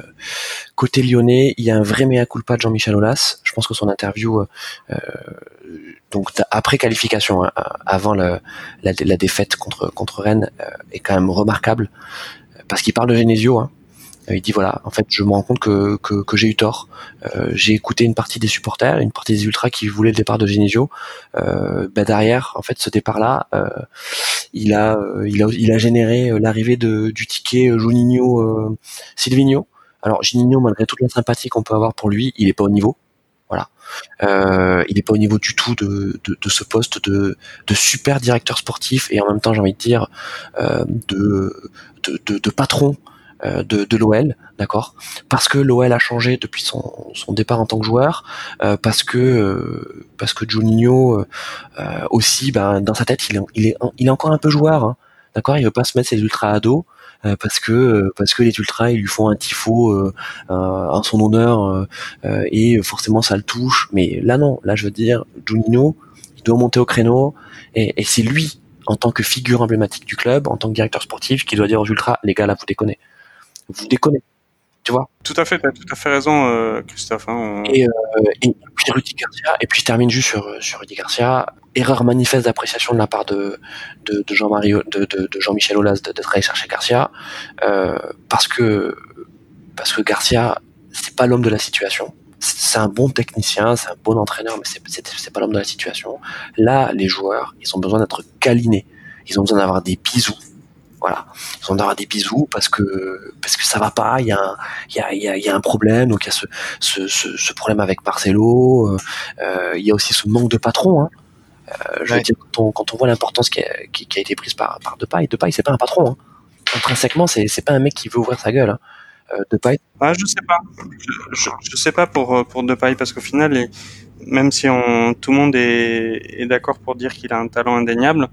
côté lyonnais, il y a un vrai mea culpa de Jean-Michel Aulas. Je pense que son interview, euh, euh donc après qualification, hein, avant la, défaite contre contre Rennes, est quand même remarquable parce qu'il parle de Genesio. Hein, il dit voilà, en fait, je me rends compte que, que, que j'ai eu tort. Euh, j'ai écouté une partie des supporters, une partie des ultras qui voulaient le départ de Genesio. Euh, ben derrière, en fait, ce départ-là, euh, il a, euh, il a, il a généré l'arrivée de du ticket Juninho Silvino. Alors Juninho, malgré toute la sympathie qu'on peut avoir pour lui, il est pas au niveau. Voilà. Euh, il n'est pas au niveau du tout de, de, de, ce poste de, de super directeur sportif et en même temps, j'ai envie de dire, euh, de, patron euh, de, de l'OL, d'accord? Parce que l'OL a changé depuis son, son, départ en tant que joueur, euh, parce que euh, parce que Juninho aussi, ben, dans sa tête, il est, il est, il est encore un peu joueur, hein, d'accord? Il veut pas se mettre ses ultra ados. parce que parce que les ultras ils lui font un tifo en son honneur et forcément ça le touche. Mais là non. Là je veux dire Juninho il doit monter au créneau et, et c'est lui en tant que figure emblématique du club, en tant que directeur sportif, qui doit dire aux ultras, les gars là vous déconnez vous déconnez. Tu vois Tout à fait, tu as tout à fait raison, euh, Christophe. Hein, et, euh, et, puis Rudy Garcia, et puis je termine juste sur, sur Rudy Garcia. Erreur manifeste d'appréciation de la part de, de, de Jean-Marie, de, de, de Jean-Michel Aulas d'être allé chercher Garcia, euh, parce que parce que Garcia, c'est pas l'homme de la situation. C'est un bon technicien, c'est un bon entraîneur, mais c'est pas l'homme de la situation. Là, les joueurs, ils ont besoin d'être câlinés. Ils ont besoin d'avoir des bisous voilà, ils ont d'avoir des bisous parce que parce que ça va pas, il y a un, il y a, y, a, y a un problème, donc il y a ce, ce, ce, ce problème avec Marcelo, euh, euh, il y a aussi ce manque de patron. Hein. Euh, je veux dire, quand on, quand on voit l'importance qui a, qui, qui a, été prise par, par Depay, Depay c'est pas un patron. Hein. Intrinsèquement, c'est, c'est pas un mec qui veut ouvrir sa gueule. Hein. Euh, Depay. Ah, je sais pas. Je, je, je, sais pas pour pour Depay parce qu'au final, les, même si on, tout le monde est, est d'accord pour dire qu'il a un talent indéniable,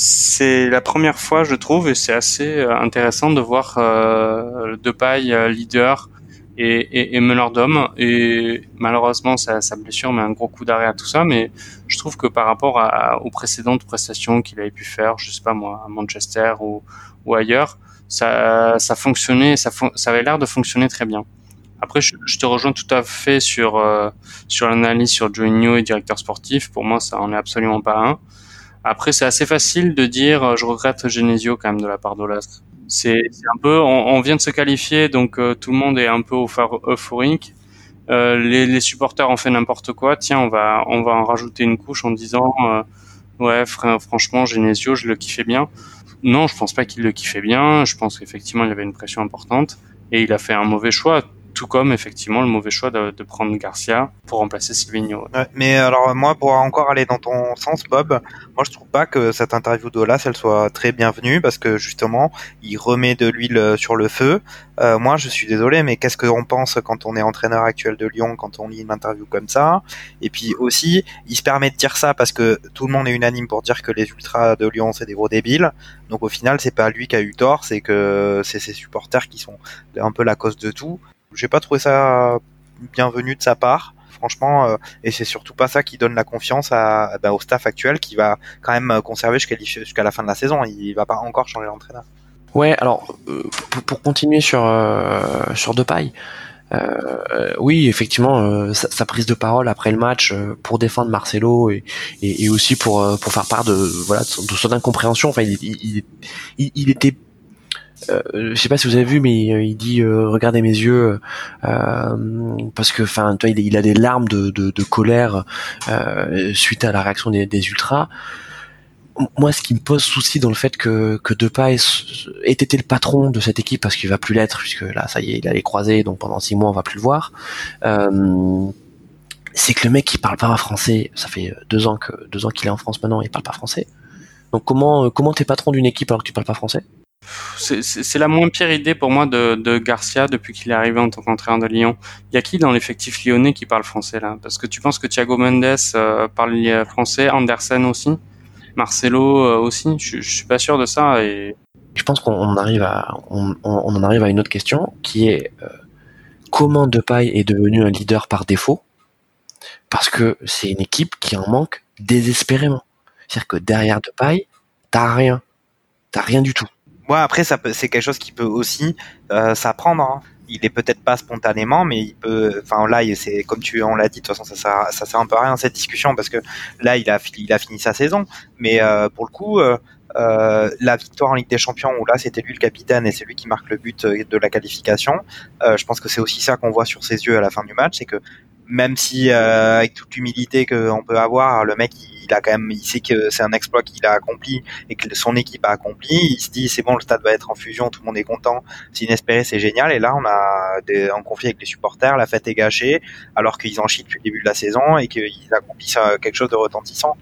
c'est la première fois, je trouve, et c'est assez euh, intéressant de voir euh, Depay euh, leader et, et, et meneur d'hommes. Et malheureusement, sa, sa blessure met un gros coup d'arrêt à tout ça. Mais je trouve que par rapport à, aux précédentes prestations qu'il avait pu faire, je sais pas moi, à Manchester ou, ou ailleurs, ça, ça fonctionnait, ça, ça avait l'air de fonctionner très bien. Après, je, te rejoins tout à fait sur euh, sur l'analyse sur Joinio et directeur sportif. Pour moi, ça en est absolument pas un. Après, c'est assez facile de dire, euh, je regrette Genesio quand même de la part d'Olas. C'est un peu, on, vient de se qualifier, donc euh, tout le monde est un peu euphorique. Euh, les, les, supporters ont fait n'importe quoi. Tiens, on va on va en rajouter une couche en disant, ouais, franchement, Genesio, je le kiffais bien. Non, je pense pas qu'il le kiffait bien. Je pense qu'effectivement, il y avait une pression importante et il a fait un mauvais choix tout comme effectivement le mauvais choix de, prendre Garcia pour remplacer Silvino. mais alors moi, pour encore aller dans ton sens, Bob, moi je trouve pas que cette interview d'Olas elle soit très bienvenue parce que justement il remet de l'huile sur le feu. Euh, moi je suis désolé, mais qu'est-ce qu'on pense quand on est entraîneur actuel de Lyon, quand on lit une interview comme ça? Et puis aussi, il se permet de dire ça parce que tout le monde est unanime pour dire que les ultras de Lyon c'est des gros débiles. Donc au final, c'est pas lui qui a eu tort, c'est que c'est ses supporters qui sont un peu la cause de tout. J'ai pas trouvé ça bienvenu de sa part franchement, euh, et c'est surtout pas ça qui donne la confiance à, bah, au staff actuel qui va quand même conserver jusqu'à la fin de la saison. Il va pas encore changer d'entraîneur. Ouais, alors euh, pour, continuer sur euh, sur Depay, oui, effectivement, sa, prise de parole après le match pour défendre Marcelo et, et, aussi pour pour faire part de voilà de son, incompréhension. Enfin, il, il, il était euh, je sais pas si vous avez vu, mais il dit euh, regardez mes yeux euh, parce que enfin toi il, a des larmes de, de, de colère euh, suite à la réaction des, des, ultras. Moi, ce qui me pose souci dans le fait que que Depay ait été le patron de cette équipe parce qu'il va plus l'être puisque là ça y est il a les croisés donc pendant six mois on va plus le voir. c'est que le mec il parle pas français. Ça fait deux ans que deux ans qu'il est en France maintenant, il parle pas français. Donc comment comment t'es patron d'une équipe alors que tu parles pas français? C'est la moins pire idée pour moi de, Garcia depuis qu'il est arrivé en tant qu'entraîneur de Lyon. Il y a qui dans l'effectif lyonnais qui parle français là? Parce que tu penses que Thiago Mendes euh, parle français, Andersen aussi, Marcelo euh, aussi? Je, je, suis pas sûr de ça. Et je pense qu'on arrive en arrive à une autre question qui est euh, comment Depay est devenu un leader par défaut? Parce que c'est une équipe qui en manque désespérément. C'est-à-dire que derrière Depay, t'as rien, t'as rien du tout. Ouais, après, ça peut, c'est quelque chose qui peut aussi euh, s'apprendre. Hein. Il est peut-être pas spontanément, mais il peut. Enfin, là, c'est comme tu, on l'a dit. De toute façon, ça sert, ça sert un peu à rien cette discussion parce que là, il a, il a fini sa saison. Mais euh, pour le coup, euh, euh, la victoire en Ligue des Champions où là c'était lui le capitaine et c'est lui qui marque le but de la qualification. Je pense que c'est aussi ça qu'on voit sur ses yeux à la fin du match, c'est que même si euh, avec toute l'humilité qu'on peut avoir, le mec il, a quand même, il sait que c'est un exploit qu'il a accompli et que son équipe a accompli. Il se dit c'est bon, le stade va être en fusion, tout le monde est content, c'est inespéré, c'est génial. Et là on a des, un conflit avec les supporters, la fête est gâchée alors qu'ils en chient depuis le début de la saison et qu'ils accomplissent euh, quelque chose de retentissant.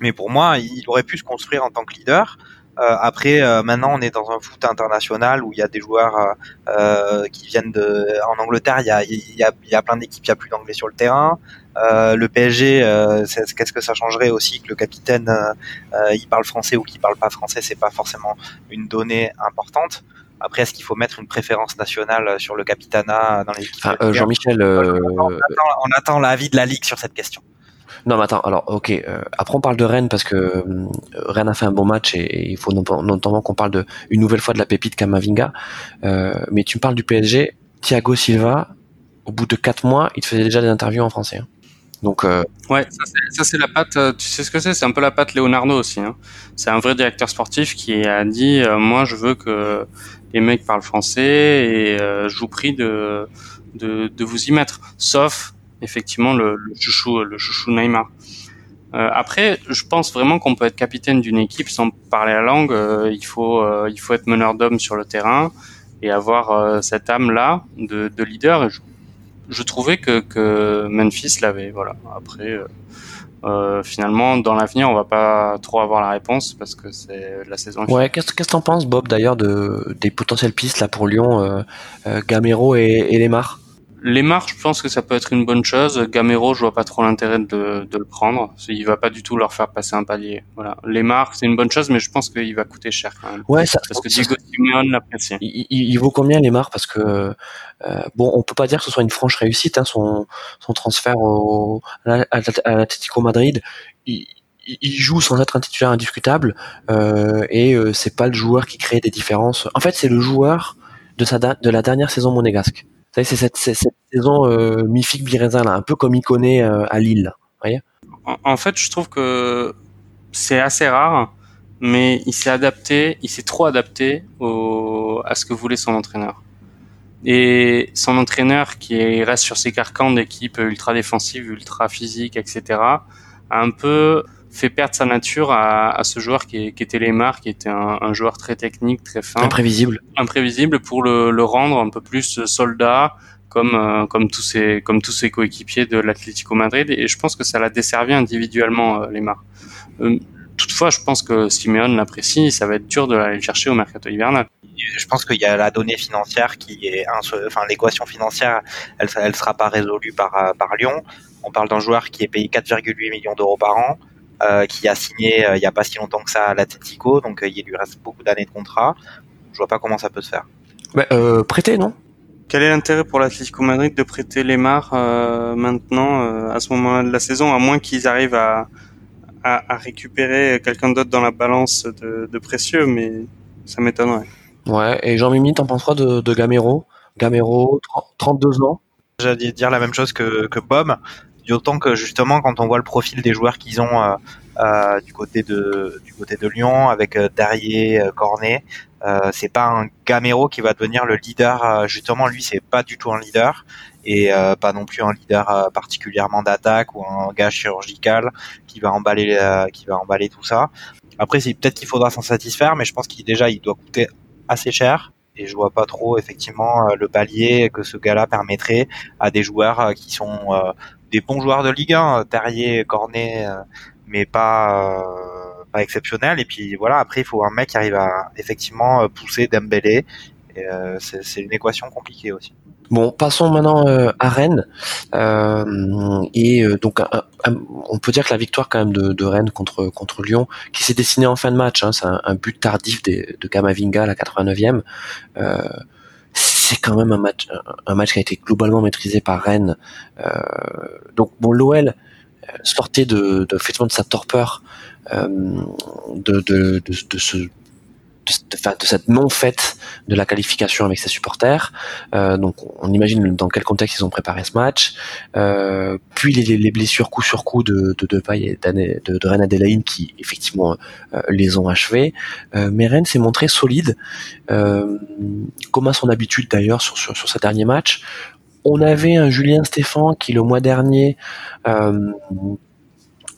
Mais pour moi, il aurait pu se construire en tant que leader. Euh, après, euh, maintenant, on est dans un foot international où il y a des joueurs euh, euh qui viennent de. En Angleterre, il y a, y a, y a plein d'équipes, il y a plus d'anglais sur le terrain. le PSG, qu'est-ce que ça changerait aussi que le capitaine il parle français ou qu'il parle pas français, c'est pas forcément une donnée importante. Après, est-ce qu'il faut mettre une préférence nationale sur le capitana dans l'équipe Jean-Michel, on attend, on attend l'avis de la ligue sur cette question. Non, mais attends, alors, ok. Euh, après, on parle de Rennes parce que euh, Rennes a fait un bon match et, il faut notamment qu'on parle une nouvelle fois de la pépite Kamavinga. Euh, mais tu me parles du PSG, Thiago Silva, au bout de 4 mois, il te faisait déjà des interviews en français. Hein. Donc, ouais, ça c'est la patte. Tu sais ce que c'est? C'est un peu la patte Leonardo aussi. Hein. C'est un vrai directeur sportif qui a dit moi, je veux que les mecs parlent français et je vous prie de, de, de vous y mettre. Sauf effectivement le, le chouchou, le chouchou Neymar. Euh, après, je pense vraiment qu'on peut être capitaine d'une équipe sans parler la langue. Euh, il faut, euh, il faut être meneur d'hommes sur le terrain et avoir cette âme-là de, de, leader. Et je, je, trouvais que, que Memphis l'avait. Voilà. Après, finalement, dans l'avenir, on va pas trop avoir la réponse parce que c'est la saison. Ouais. Qu'est-ce que t'en penses, Bob, d'ailleurs, de des potentielles pistes là pour Lyon, Gamero et, et Lemar? Les marques, je pense que ça peut être une bonne chose. Gamero, je vois pas trop l'intérêt de, de, le prendre. Il va pas du tout leur faire passer un palier. Voilà. Les marques, c'est une bonne chose, mais je pense qu'il va coûter cher quand même. Ouais, ça, parce que Diego Simeone l'apprécie. Il, il, vaut combien les marques Parce que euh, bon, on peut pas dire que ce soit une franche réussite. Hein, son, son transfert au, à l'Atlético Madrid, il, il joue sans être un titulaire indiscutable euh, et euh, c'est pas le joueur qui crée des différences. En fait, c'est le joueur de sa de la dernière saison monégasque. C'est cette, saison euh, Bireza là, un peu comme connaît euh, à Lille. En, fait, je trouve que c'est assez rare, mais il s'est adapté, il s'est trop adapté à ce que voulait son entraîneur. Et son entraîneur, qui reste sur ses carcans d'équipe ultra défensive, ultra physique, etc., a un peu fait perdre sa nature à, à ce joueur qui, qui était Lemar, qui était un, un, joueur très technique, très fin, imprévisible, imprévisible pour le, le rendre un peu plus soldat, comme euh, comme tous ses comme tous ses coéquipiers de l'Atlético Madrid. Et je pense que ça l'a desservi individuellement, euh, Lemar. Euh, toutefois, je pense que Simeone l'apprécie. Ça va être dur de l'aller le chercher au mercato hivernal je pense qu'il y a la donnée financière qui est, enfin l'équation financière, elle, elle sera pas résolue par par Lyon. On parle d'un joueur qui est payé 4,8 millions d'euros par an, euh, qui a signé euh, il n'y a pas si longtemps que ça à l'Atletico, donc euh, il lui reste beaucoup d'années de contrat. Je vois pas comment ça peut se faire. Bah, euh, prêter, non? Quel est l'intérêt pour l'Atlético Madrid de prêter Lemar euh, maintenant, à ce moment-là de la saison, à moins qu'ils arrivent à, à, à récupérer quelqu'un d'autre dans la balance de, de précieux, mais ça m'étonnerait. Ouais, et Jean-Mimi, t'en penses quoi de, de Gamero? Gamero, 32 ans? J'allais dire la même chose que, que Bob. D'autant que justement, quand on voit le profil des joueurs qu'ils ont euh, euh, du côté de du côté de Lyon, avec euh, Darrier, euh, Cornet, euh, c'est pas un Gamero qui va devenir le leader. justement, lui, c'est pas du tout un leader et pas non plus un leader particulièrement d'attaque ou un gars chirurgical qui va emballer qui va emballer tout ça. Après, c'est peut-être qu'il faudra s'en satisfaire, mais je pense qu'il déjà il doit coûter assez cher et je vois pas trop effectivement le palier que ce gars-là permettrait à des joueurs qui sont des bons joueurs de Ligue 1, Terrier, Cornet, euh, mais pas euh, pas exceptionnel. Et puis voilà, après il faut un mec qui arrive à effectivement euh, pousser Dembélé. C'est une équation compliquée aussi. Bon, passons maintenant euh, à Rennes. Euh, et donc, on peut dire que la victoire quand même de, Rennes contre contre Lyon, qui s'est dessinée en fin de match, hein, c'est un, but tardif de, Kamavinga à la 89e. Euh, c'est quand même un match, un match qui a été globalement maîtrisé par Rennes. Euh, donc bon, l'OL euh, sortait de, de, de sa torpeur, euh, de, de, de ce de, cette non-fête de la qualification avec ses supporters. Euh, donc on imagine dans quel contexte ils ont préparé ce match. Euh, puis les, les, blessures coup sur coup de, de, de et de, de, Rennes Adélaïne qui effectivement euh, les ont achevés. Mais Rennes s'est montré solide, comme à son habitude d'ailleurs sur, sur, sur ce dernier match. On avait un Julien Stéphan qui le mois dernier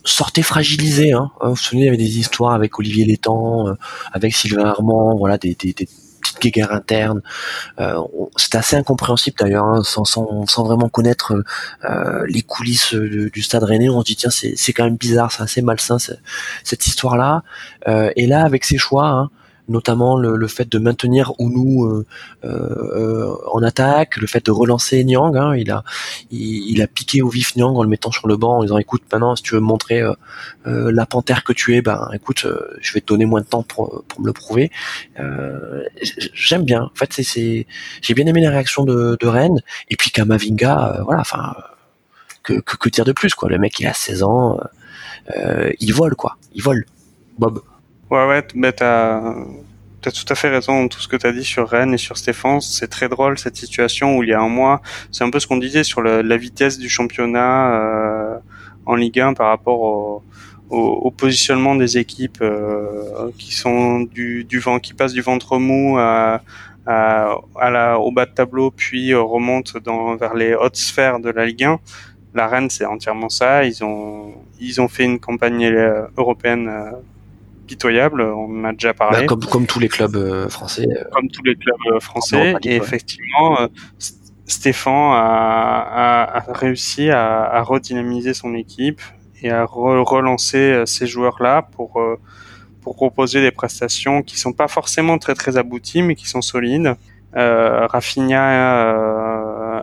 sortait fragilisé. Hein. Vous vous souvenez, il y avait des histoires avec Olivier Létang, euh, avec Sylvain Armand, voilà, des, des, des petites guéguerres internes. Euh, c'est assez incompréhensible d'ailleurs, hein, sans, sans, sans, vraiment connaître euh, les coulisses du, stade rennais. On se dit tiens, c'est quand même bizarre, c'est assez malsain cette histoire-là. Euh, et là, avec ses choix, hein, notamment le, fait de maintenir Ounou euh, euh, en attaque, le fait de relancer Nyang. Hein, il a il, a piqué au vif Nyang en le mettant sur le banc en disant écoute maintenant si tu veux me montrer euh, la panthère que tu es, ben écoute je vais te donner moins de temps pour, pour me le prouver. J'aime bien. En fait c'est j'ai bien aimé la réaction de, de Rennes et puis Kamavinga voilà enfin que, que, que dire de plus quoi. Le mec il a 16 ans, il vole quoi, il vole. Bob. Ouais, ouais, bah t'as as tout à fait raison dans tout ce que tu as dit sur Rennes et sur Stéphane. C'est très drôle cette situation où il y a un mois, c'est un peu ce qu'on disait sur le, la vitesse du championnat euh, en Ligue 1 par rapport au, au, au positionnement des équipes euh, qui sont du, du vent, qui passent du ventre mou à, à, à la, au bas de tableau, puis remontent dans, vers les hautes sphères de la Ligue 1. La Rennes, c'est entièrement ça. Ils ont, ils ont fait une campagne euh, européenne euh, pitoyable, on en a déjà parlé. Bah, comme, comme tous les clubs euh, français. Euh, comme tous les clubs euh, français. Et effectivement, Stéphane a, a, a réussi à, à, redynamiser son équipe et à re relancer ces joueurs-là pour, pour proposer des prestations qui sont pas forcément très très abouties, mais qui sont solides. Euh, Rafinha,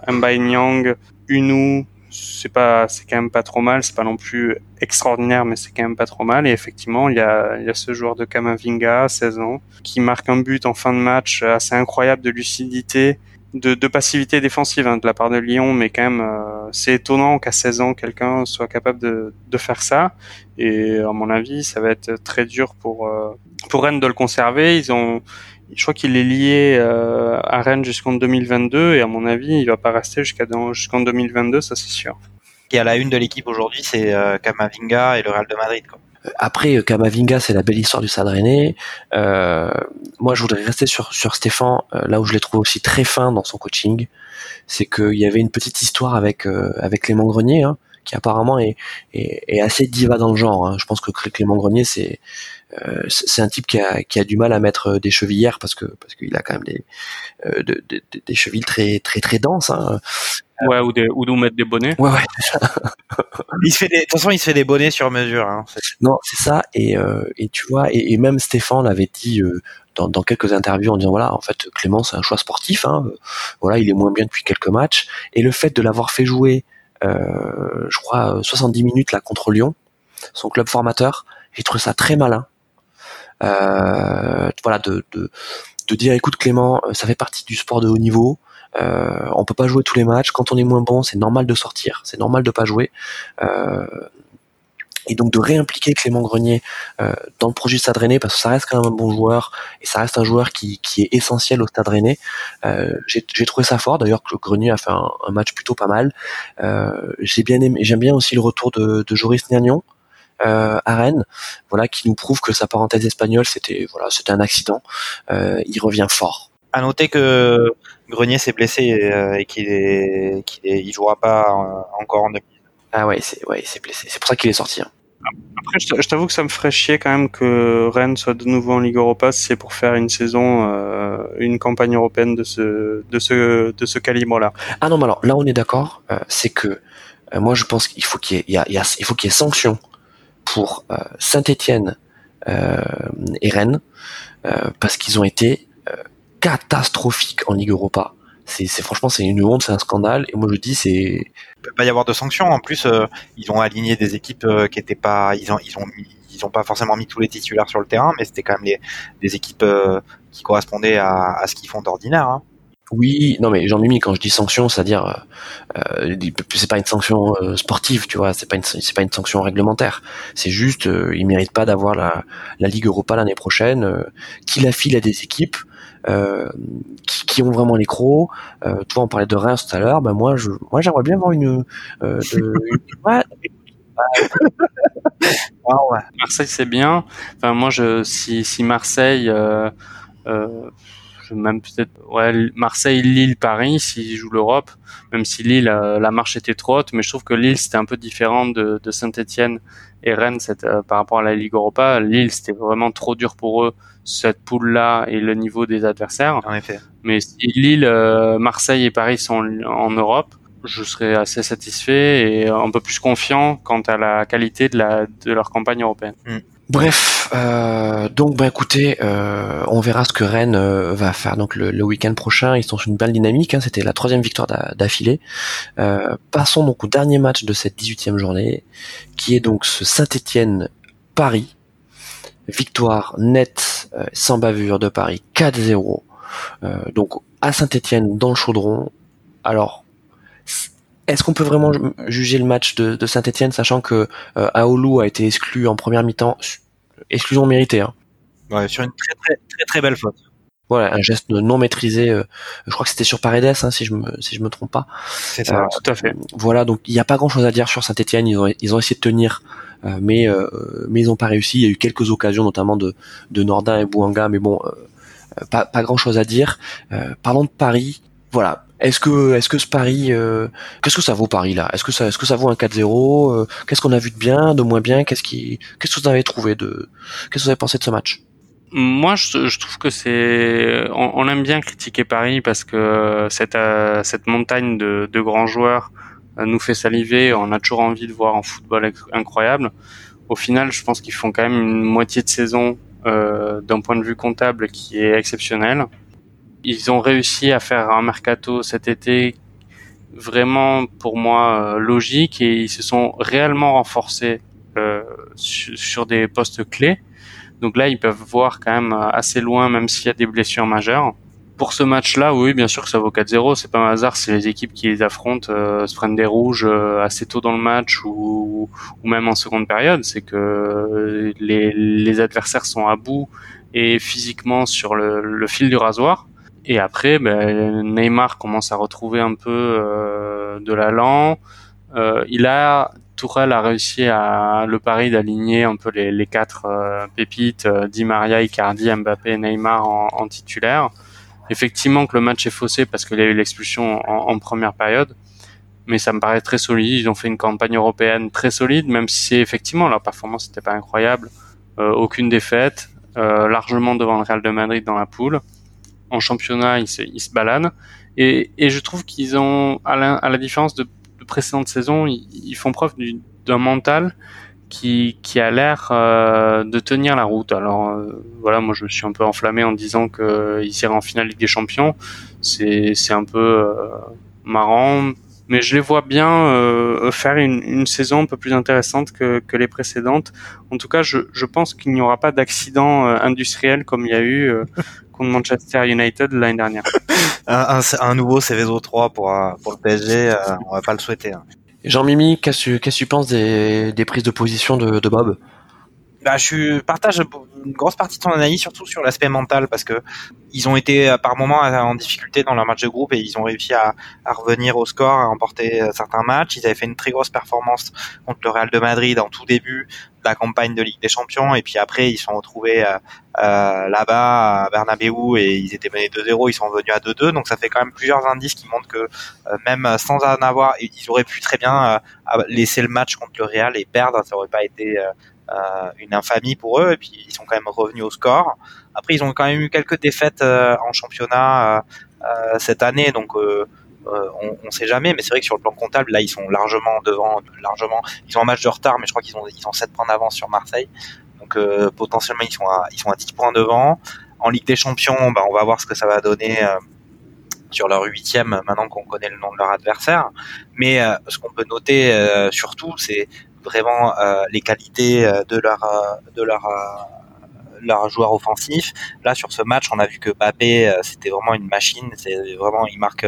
euh, Mbaye Nyang, Unu, c'est pas c'est quand même pas trop mal c'est pas non plus extraordinaire mais c'est quand même pas trop mal et effectivement il y a il y a ce joueur de Kamavinga 16 ans qui marque un but en fin de match assez incroyable de lucidité de, passivité défensive hein, de la part de Lyon mais quand même euh, c'est étonnant qu'à 16 ans quelqu'un soit capable de, de faire ça. Et à mon avis, ça va être très dur pour pour Rennes de le conserver. Ils ont je crois qu'il est lié euh, à Rennes jusqu'en 2022 et à mon avis, il va pas rester jusqu'à jusqu'en 2022, ça c'est sûr. Qui à la une de l'équipe aujourd'hui, c'est euh, Kamavinga et le Real de Madrid. Quoi. Après, euh, Kamavinga, c'est la belle histoire du Stade Euh, moi, je voudrais rester sur, sur Stéphane, là où je l'ai trouvé aussi très fin dans son coaching. C'est qu'il y avait une petite histoire avec, avec Clément Grenier, hein, qui apparemment est, est, est, assez diva dans le genre. Hein. Je pense que Clément Grenier, c'est euh, c'est un type qui a, qui a du mal à mettre euh, des chevillères parce que parce qu'il a quand même des euh, de, de, des chevilles très très très denses. Hein. Ouais, ou, des, ou de mettre des bonnets. Ouais, ouais. il se fait des, de toute façon, il se fait des bonnets sur mesure. Hein. Non, c'est ça. Et, euh, et tu vois, et, et même Stéphane l'avait dit euh, dans, dans, quelques interviews en disant voilà, en fait, Clément, c'est un choix sportif. Hein. Voilà, il est moins bien depuis quelques matchs. Et le fait de l'avoir fait jouer, euh, je crois, 70 minutes là contre Lyon, son club formateur, j'ai trouvé ça très malin euh, voilà, de, de, de, dire écoute Clément, euh, ça fait partie du sport de haut niveau. Euh, on peut pas jouer tous les matchs. Quand on est moins bon, c'est normal de sortir. C'est normal de pas jouer. Euh, et donc de réimpliquer Clément Grenier euh, dans le projet de Stade parce que ça reste quand même un bon joueur et ça reste un joueur qui, qui est essentiel au Stade Rennais. Euh, j'ai trouvé ça fort. D'ailleurs, que Grenier a fait un, un, match plutôt pas mal. Euh, j'ai bien aimé, j'aime bien aussi le retour de, de Joris Nagnon euh, à Rennes, voilà, qui nous prouve que sa parenthèse espagnole, c'était voilà, c'était un accident. Euh, il revient fort. À noter que Grenier s'est blessé euh, et qu'il est, qu'il est, il jouera pas encore en 2000. Ah ouais, c'est ouais, c'est blessé. C'est pour ça qu'il est sorti. Hein. Après, je t'avoue que ça me ferait chier quand même que Rennes soit de nouveau en Ligue Europa si c'est pour faire une saison, euh, une campagne européenne de ce, de ce, de ce calibre-là. Ah non, mais alors là, on est d'accord. Euh, c'est que euh, moi, je pense qu'il faut qu'il y ait, il y a, il faut qu'il y ait sanction pour euh, Saint-Étienne euh, et Rennes euh, parce qu'ils ont été catastrophiques en Ligue Europa. C'est, franchement c'est une honte, c'est un scandale. Et moi je dis c'est. Il peut pas y avoir de sanctions. En plus, ils ont aligné des équipes qui étaient pas, ils ont, ils ont ils ont pas forcément mis tous les titulaires sur le terrain, mais c'était quand même les, des équipes qui correspondaient à, à ce qu'ils font d'ordinaire. Hein. Oui, non mais Jean-Mimi, quand je dis sanction, c'est-à-dire euh, c'est pas une sanction euh, sportive, tu vois, c'est pas une c'est pas une sanction réglementaire. C'est juste, euh, il mérite pas d'avoir la, la Ligue Europa l'année prochaine, euh, qu'il affile à des équipes euh, qui, qui, ont vraiment les crocs. Euh, toi, on parlait de Reims tout à l'heure. Ben moi, je, moi, j'aimerais bien voir une. Euh, de, ouais, Marseille, c'est bien. Enfin, moi, je si si Marseille euh, même peut-être ouais, Marseille, Lille, Paris s'ils jouent l'Europe, même si Lille euh, la marche était trop haute, mais je trouve que Lille c'était un peu différent de, de Saint-Etienne et Rennes euh, par rapport à la Ligue Europa. Lille c'était vraiment trop dur pour eux cette poule là et le niveau des adversaires. En effet. Mais si Lille, euh, Marseille et Paris sont en Europe, je serais assez satisfait et un peu plus confiant quant à la qualité de, la, de leur campagne européenne. Mm. Bref, euh, donc bah écoutez, euh, on verra ce que Rennes euh, va faire donc le, week-end prochain. Ils sont sur une belle dynamique. Hein, C'était la troisième victoire d'affilée. Passons donc au dernier match de cette 18e journée, qui est donc ce Saint-Étienne Paris. Victoire nette, sans bavure de Paris, 4-0. donc à Saint-Étienne dans le chaudron. Alors est-ce qu'on peut vraiment juger le match de, Saint-Etienne, sachant que euh, Aoulou a été exclu en première mi-temps, exclusion méritée. Hein. Ouais, sur une très très très très belle faute. Voilà, un geste non maîtrisé. Euh, je crois que c'était sur Paredes, hein, si je me si je me trompe pas. C'est ça, euh, tout à fait. Voilà, donc il n'y a pas grand-chose à dire sur Saint-Etienne. Ils ont ils ont essayé de tenir, mais mais ils n'ont pas réussi. Il y a eu quelques occasions, notamment de de Nordin et Bouanga, mais bon, pas pas grand-chose à dire. parlons de Paris. Voilà, est-ce que, est-ce que ce pari, euh, qu'est-ce que ça vaut Paris là? Est-ce que ça, est-ce que ça vaut un 4-0 euh, Qu'est-ce qu'on a vu de bien, de moins bien? Qu'est-ce qui, qu'est-ce que vous avez trouvé de, qu'est-ce que vous avez pensé de ce match? Moi, je, trouve que c'est, on, aime bien critiquer Paris parce que cette, euh, cette montagne de, de, grands joueurs nous fait saliver. On a toujours envie de voir un football incroyable. Au final, je pense qu'ils font quand même une moitié de saison d'un point de vue comptable qui est exceptionnel ils ont réussi à faire un mercato cet été vraiment pour moi euh, logique et ils se sont réellement renforcés euh, sur, des postes clés. Donc là, ils peuvent voir quand même assez loin, même s'il y a des blessures majeures. pour ce match-là, oui, bien sûr que ça vaut 4-0. C'est pas un hasard si les équipes qui les affrontent se prennent des rouges assez tôt dans le match ou, ou même en seconde période. C'est que les, les adversaires sont à bout et physiquement sur le, le fil du rasoir. Et après, ben, Neymar commence à retrouver un peu euh, de l'allant. Euh, il a Tourelle a réussi à le pari d'aligner un peu les, les quatre euh, pépites, euh, Di Maria, Icardi, Mbappé, Neymar en, en, titulaire. Effectivement que le match est faussé parce qu'il y a eu l'expulsion en, en, première période, mais ça me paraît très solide. Ils ont fait une campagne européenne très solide, même si effectivement leur performance n'était pas incroyable. Euh, aucune défaite, largement devant le Real de Madrid dans la poule en championnat, ils se, baladent. Et, je trouve qu'ils ont, à la, différence de, de précédentes saisons, ils, font preuve d'un mental qui, a l'air euh, de tenir la route. Alors euh, voilà, moi je me suis un peu enflammé en disant qu'ils euh, iraient en finale Ligue des Champions. C'est un peu marrant, mais je les vois bien faire une, saison un peu plus intéressante que, les précédentes. En tout cas, je, pense qu'il n'y aura pas d'accident industriel comme il y a eu contre Manchester United l'année dernière. un, un, un, nouveau Céveso 3 pour, pour le PSG, on va pas le souhaiter. Hein. Jean-Mimi, qu'est-ce que tu penses des, des prises de position de, de Bob? Bah, je partage une grosse partie de ton analyse, surtout sur l'aspect mental, parce que ils ont été par moments en difficulté dans leur match de groupe et ils ont réussi à, à revenir au score, à remporter certains matchs. Ils avaient fait une très grosse performance contre le Real de Madrid en tout début la campagne de Ligue des Champions, et puis après ils sont retrouvés euh, euh, là-bas à Bernabeu et ils étaient menés 2-0, ils sont revenus à 2-2, donc ça fait quand même plusieurs indices qui montrent que euh, même sans en avoir, ils auraient pu très bien laisser le match contre le Real et perdre, ça aurait pas été une infamie pour eux. Et puis ils sont quand même revenus au score. Après ils ont quand même eu quelques défaites en championnat cette année. Donc on, on sait jamais mais c'est vrai que sur le plan comptable là ils sont largement devant largement ils ont un match de retard mais je crois qu'ils ont ils ont 7 points d'avance sur Marseille. Donc potentiellement ils sont à ils sont à 10 points devant. En Ligue des Champions, bah, on va voir ce que ça va donner sur leur huitième maintenant qu'on connaît le nom de leur adversaire. Mais euh, ce qu'on peut noter euh, surtout, c'est vraiment euh, les qualités de leur de leur leur joueur offensif. Là, sur ce match, on a vu que Mbappé, c'était vraiment une machine. C'est vraiment, il marque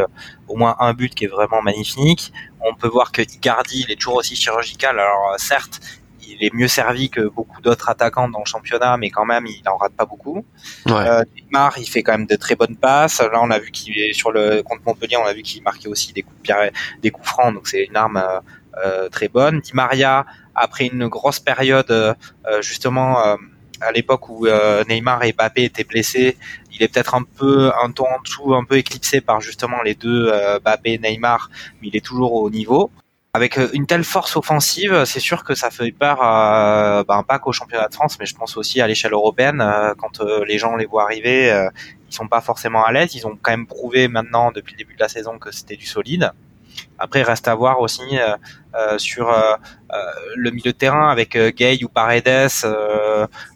au moins un but qui est vraiment magnifique. On peut voir que Icardi, il est toujours aussi chirurgical. Alors, certes, il est mieux servi que beaucoup d'autres attaquants dans le championnat, mais quand même, il en rate pas beaucoup. Ouais. Euh, Neymar, il fait quand même de très bonnes passes. Là, on a vu qu'il est sur le contre Montpellier, on a vu qu'il marquait aussi des coups des coups francs, donc c'est une arme euh, euh, très bonne. Di Maria, après une grosse période, euh, justement. À l'époque où euh, Neymar et Mbappé étaient blessés, il est peut-être un peu un ton en dessous, un peu éclipsé par justement les deux euh, Mbappé Neymar, mais il est toujours au niveau avec euh, une telle force offensive, c'est sûr que ça fait peur, euh, ben, pas qu'au championnat de France, mais je pense aussi à l'échelle européenne. Euh, quand euh, les gens les voient arriver, ils sont pas forcément à l'aise. Ils ont quand même prouvé maintenant depuis le début de la saison que c'était du solide. Après, il reste à voir aussi euh, euh, sur euh, le milieu de terrain avec Gay ou Paredes.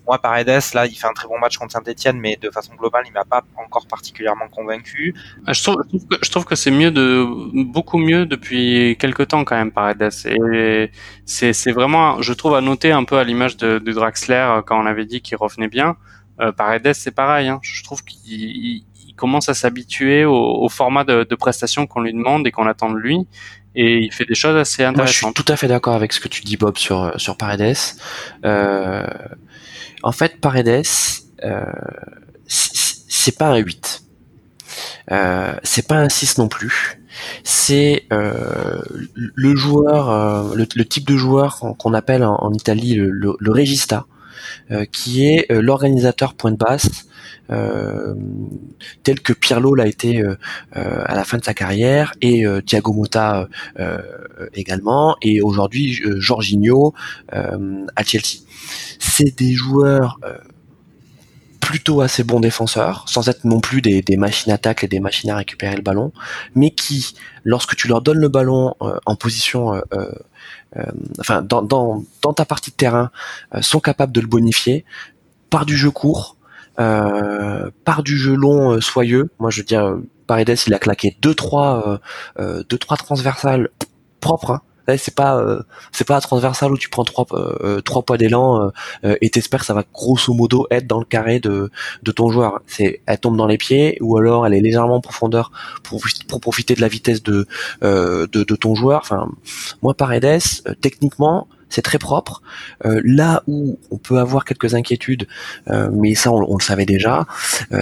moi, Paredes, là, il fait un très bon match contre Saint-Etienne, mais de façon globale, il m'a pas encore particulièrement convaincu. Ah, je trouve, je trouve que, c'est mieux de beaucoup mieux depuis quelques temps quand même, Paredes. Et c'est vraiment, je trouve, à noter un peu à l'image de, de Draxler quand on avait dit qu'il revenait bien. Euh, Paredes, c'est pareil. Hein. Je trouve qu'il il commence à s'habituer au, au, format de, de prestation qu'on lui demande et qu'on attend de lui. Et il fait des choses assez intéressantes. Moi, je suis tout à fait d'accord avec ce que tu dis, Bob, sur, sur Paredes. Euh, en fait, Paredes, euh, c'est pas un 8. Euh, c'est pas un 6 non plus. C'est euh, le joueur, euh, le, le, type de joueur qu'on appelle en, en Italie le, le, le regista, euh, qui est euh, l'organisateur point de basse, euh, tel que Pirlo l'a été euh, à la fin de sa carrière et euh, Thiago Motta également et aujourd'hui Jorginho à Chelsea. C'est des joueurs plutôt assez bons défenseurs, sans être non plus des, des, machines à tacle et des machines à récupérer le ballon, mais qui, lorsque tu leur donnes le ballon en position euh, enfin dans, dans, dans, ta partie de terrain, euh, sont capables de le bonifier par du jeu court, euh, par du jeu long soyeux. Moi, je veux dire, Paredes, il a claqué deux trois, deux trois transversales propres. Hein. C'est pas euh, c'est pas transversal où tu prends trois euh, trois poids d'élan euh, et t'espères que ça va grosso modo être dans le carré de de ton joueur. C'est elle tombe dans les pieds ou alors elle est légèrement en profondeur pour pour profiter de la vitesse de de, de ton joueur. Enfin, moi Paredes techniquement c'est très propre. là où on peut avoir quelques inquiétudes, mais ça on, le savait déjà,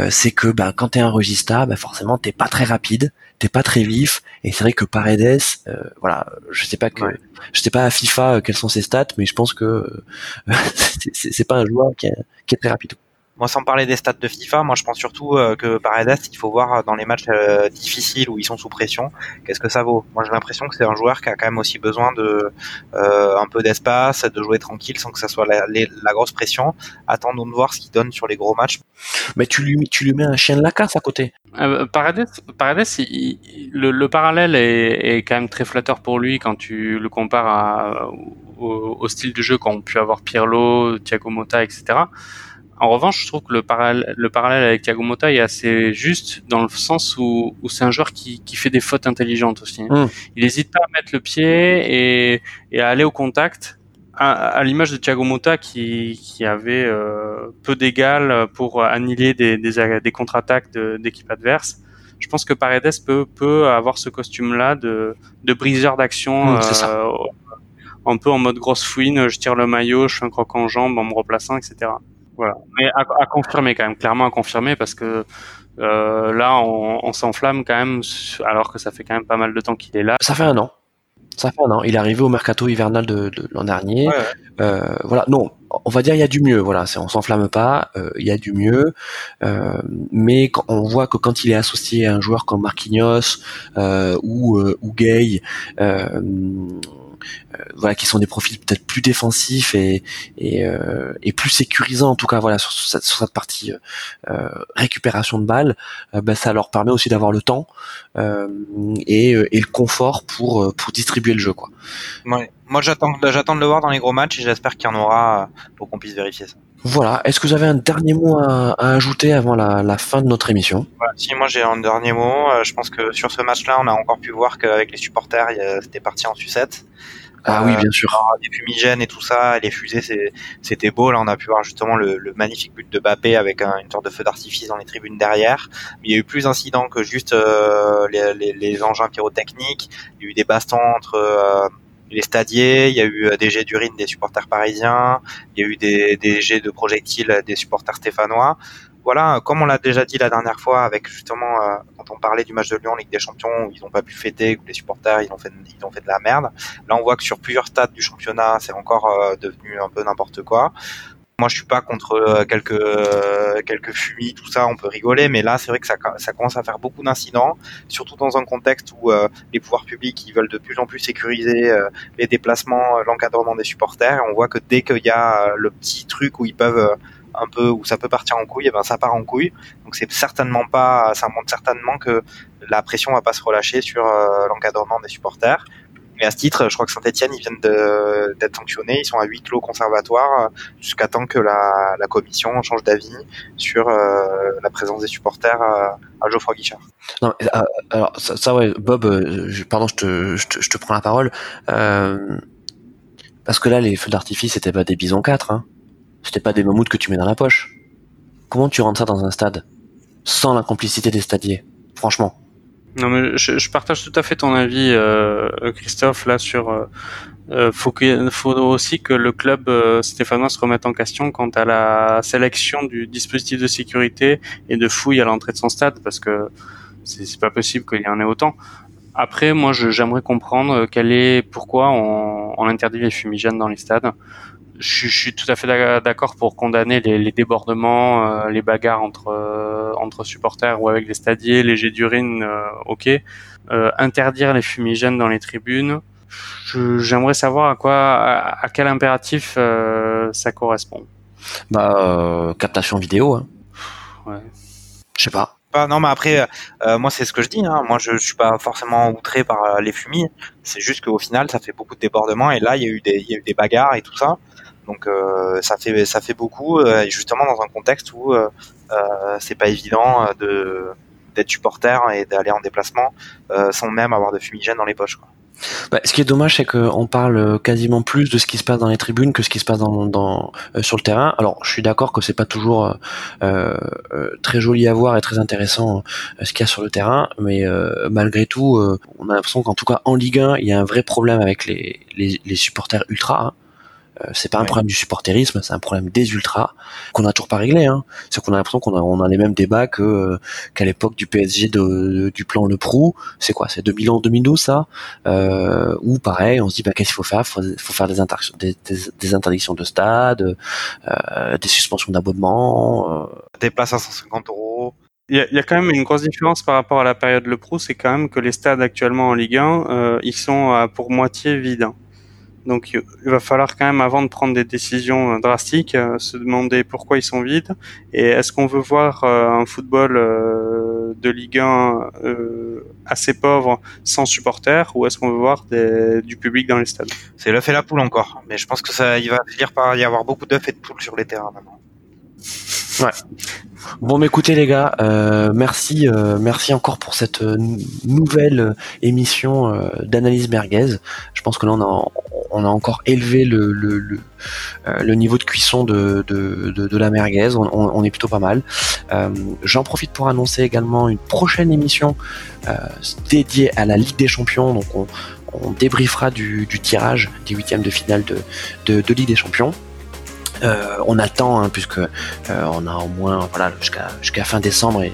c'est que ben, quand t'es un regista, ben, forcément t'es pas très rapide, t'es pas très vif. Et c'est vrai que Paredes euh, voilà je sais pas que je sais pas à FIFA euh, quelles sont ses stats mais je pense que euh, c'est pas un joueur qui est très rapide moi, sans parler des stats de FIFA, moi je pense surtout euh, que Paredes, il faut voir euh, dans les matchs euh, difficiles où ils sont sous pression, qu'est-ce que ça vaut? Moi, j'ai l'impression que c'est un joueur qui a quand même aussi besoin de un peu d'espace, de jouer tranquille sans que ça soit la, grosse pression. Attendons de voir ce qu'il donne sur les gros matchs. Mais tu lui, tu lui mets un chien de la casse à côté. Paredes, Paredes le, parallèle est, est, quand même très flatteur pour lui quand tu le compares à, au, au, style de jeu qu'ont pu avoir Pirlo, Thiago Motta, etc. En revanche, je trouve que le parallèle, le parallèle avec Thiago Motta est assez juste dans le sens où, où c'est un joueur qui, qui, fait des fautes intelligentes aussi. Mmh. Il n'hésite pas à mettre le pied et, et à aller au contact, à, à l'image de Thiago Motta qui, qui avait euh, peu d'égal pour annihiler des, des, des contre-attaques d'équipes adverses. Je pense que Paredes peut, peut avoir ce costume-là de, de briseur d'action. Mmh, euh, un peu en mode grosse fouine, je tire le maillot, je fais un croc en jambe en me replaçant, etc. Voilà. Mais à, à, confirmer quand même, clairement à confirmer parce que euh, là, on, on s'enflamme quand même, alors que ça fait quand même pas mal de temps qu'il est là. Ça fait un an. Ça fait un an. Il est arrivé au mercato hivernal de, de l'an dernier. Ouais, Euh, voilà. Non, on va dire il y a du mieux. Voilà, on s'enflamme pas. Euh, il y a du mieux, mais quand on voit que quand il est associé à un joueur comme Marquinhos ou ou Gay voilà, qui sont des profils peut-être plus défensifs et et, euh, et, plus sécurisants en tout cas voilà sur, cette, sur cette partie euh, récupération de balles, bah, ça leur permet aussi d'avoir le temps et, et, le confort pour pour distribuer le jeu quoi. Ouais. Moi j'attends j'attends de le voir dans les gros matchs et j'espère qu'il y en aura pour qu'on puisse vérifier ça. Voilà. Est-ce que vous avez un dernier mot à, à ajouter avant la, la, fin de notre émission? Si, moi j'ai un dernier mot. je pense que sur ce match-là, on a encore pu voir qu'avec les supporters, c'était parti en sucette. Ah oui, bien sûr. Les fumigènes et tout ça, les fusées, c'était beau. Là, on a pu voir justement le, le magnifique but de Bappé avec un, une sorte de feu d'artifice dans les tribunes derrière. Mais il y a eu plus d'incidents que juste euh, les, les, les, engins pyrotechniques. Il y a eu des bastons entre euh, les stadiers. Il y a eu euh, des jets d'urine des supporters parisiens. Il y a eu des, des jets de projectiles des supporters stéphanois voilà, comme on l'a déjà dit la dernière fois, avec justement euh, quand on parlait du match de Lyon Ligue des Champions où ils n'ont pas pu fêter, où les supporters ils ont fait ils ont fait de la merde. Là, on voit que sur plusieurs stades du championnat, c'est encore euh, devenu un peu n'importe quoi. Moi, je suis pas contre euh, quelques quelques fumis, tout ça, on peut rigoler, mais là, c'est vrai que ça, ça commence à faire beaucoup d'incidents, surtout dans un contexte où les pouvoirs publics ils veulent de plus en plus sécuriser les déplacements, l'encadrement des supporters. on voit que dès qu'il y a le petit truc où ils peuvent un peu où ça peut partir en couille, et ben ça part en couille. Donc c'est certainement pas, ça montre certainement que la pression va pas se relâcher sur euh, l'encadrement des supporters. Et à ce titre, je crois que Saint-Etienne, ils viennent d'être sanctionnés. Ils sont à huit clos conservatoires jusqu'à temps que la, la, commission change d'avis sur euh, la présence des supporters à, à Geoffroy Guichard. Non, euh, alors ça, ça, ouais, Bob, je, pardon, je te, je te, je te prends la parole. parce que là, les feux d'artifice, c'était pas des bisons 4, hein. C'était pas des mammouths que tu mets dans la poche. Comment tu rentres ça dans un stade sans la complicité des stadiers Franchement? Non mais je, je, partage tout à fait ton avis, euh, Christophe, là sur. Euh, euh faut, faut aussi que le club euh, stéphanois se remette en question quant à la sélection du dispositif de sécurité et de fouille à l'entrée de son stade, parce que c'est pas possible qu'il y en ait autant. Après, moi, j'aimerais comprendre quel est pourquoi on, on interdit les fumigènes dans les stades je, je, suis tout à fait d'accord pour condamner les, les débordements, euh, les bagarres entre euh, entre supporters ou avec les stadiers, les jets d'urine, euh, ok. interdire les fumigènes dans les tribunes. J'aimerais savoir à quoi, à, quel impératif ça correspond. Bah captation vidéo. Hein. Ouais. Je sais pas. Pas, non, mais après, moi, c'est ce que je dis. Hein. Moi, je, je suis pas forcément outré par les fumis. C'est juste qu'au final, ça fait beaucoup de débordements. Et là, il y a eu des, il y a eu des bagarres et tout ça. Donc euh, ça fait ça fait beaucoup, euh, justement dans un contexte où euh, c'est pas évident de d'être supporter et d'aller en déplacement sans même avoir de fumigène dans les poches. Quoi. Bah, ce qui est dommage, c'est qu'on parle quasiment plus de ce qui se passe dans les tribunes que ce qui se passe sur le terrain. Alors, je suis d'accord que c'est pas toujours très joli à voir et très intéressant ce qu'il y a sur le terrain, mais malgré tout, on a l'impression qu'en tout cas en Ligue 1, il y a un vrai problème avec les supporters ultra. Hein. Euh, c'est pas un problème du supporterisme, c'est un problème des ultras qu'on a toujours pas réglé. Hein. C'est qu'on a l'impression qu'on a, on a les mêmes débats que euh, qu'à l'époque du PSG de, du plan Le Prou. C'est quoi C'est 2011, 2012 ça? Euh, Ou pareil, on se dit bah qu'est-ce qu'il faut faire? Faut, faut faire des, interdictions, des, des, interdictions de stade, euh, des suspensions d'abonnement, euh... des places à 150 euros. Il y, a, il y, a, quand même une grosse différence par rapport à la période Le Prou, c'est quand même que les stades actuellement en Ligue 1, euh, ils sont pour moitié vides. Hein. Donc il va falloir quand même, avant de prendre des décisions euh, drastiques, euh, se demander pourquoi ils sont vides et est-ce qu'on veut voir euh, un football de Ligue 1 assez pauvre sans supporters ou est-ce qu'on veut voir des, du public dans les stades? C'est l'œuf et la poule encore, mais je pense que ça, il va finir par y avoir beaucoup d'œufs et de poules sur les terrains maintenant. Ouais. Bon, mais écoutez les gars, euh, merci, euh, merci encore pour cette euh, nouvelle émission d'analyse merguez. Je pense que là on a, encore élevé le, niveau de cuisson de, la merguez. On, est plutôt pas mal. J'en profite pour annoncer également une prochaine émission dédiée à la Ligue des Champions. Donc on, débriefera du, tirage des huitièmes de finale de Ligue des Champions. Euh, on attend, hein, puisque euh, on a au moins voilà jusqu'à jusqu'à fin décembre et,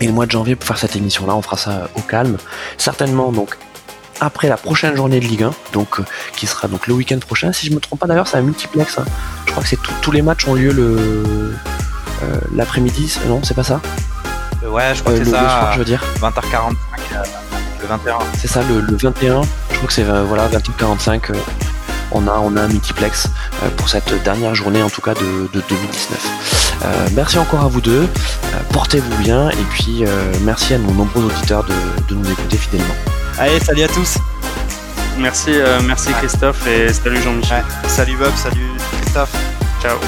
et, le mois de janvier pour faire cette émission-là. On fera ça au calme, certainement. Donc après la prochaine journée de Ligue 1, donc euh, qui sera donc le week-end prochain. Si je me trompe pas d'ailleurs, c'est un multiplex. Hein. Je crois que c'est tous les matchs ont lieu le l'après-midi. Non, c'est pas ça? Ouais, je crois que c'est ça. Le soir, je veux dire. 20h45, le 21. C'est ça, le, le, 21. Je crois que c'est voilà 20h45 on a, on a un multiplex euh, pour cette dernière journée en tout cas de, 2019. Euh, merci encore à vous deux, euh, portez-vous bien et puis merci à nos nombreux auditeurs de, nous écouter fidèlement. Allez, salut à tous Merci, merci Christophe et salut Jean-Michel. Salut Bob, salut Christophe. Ciao.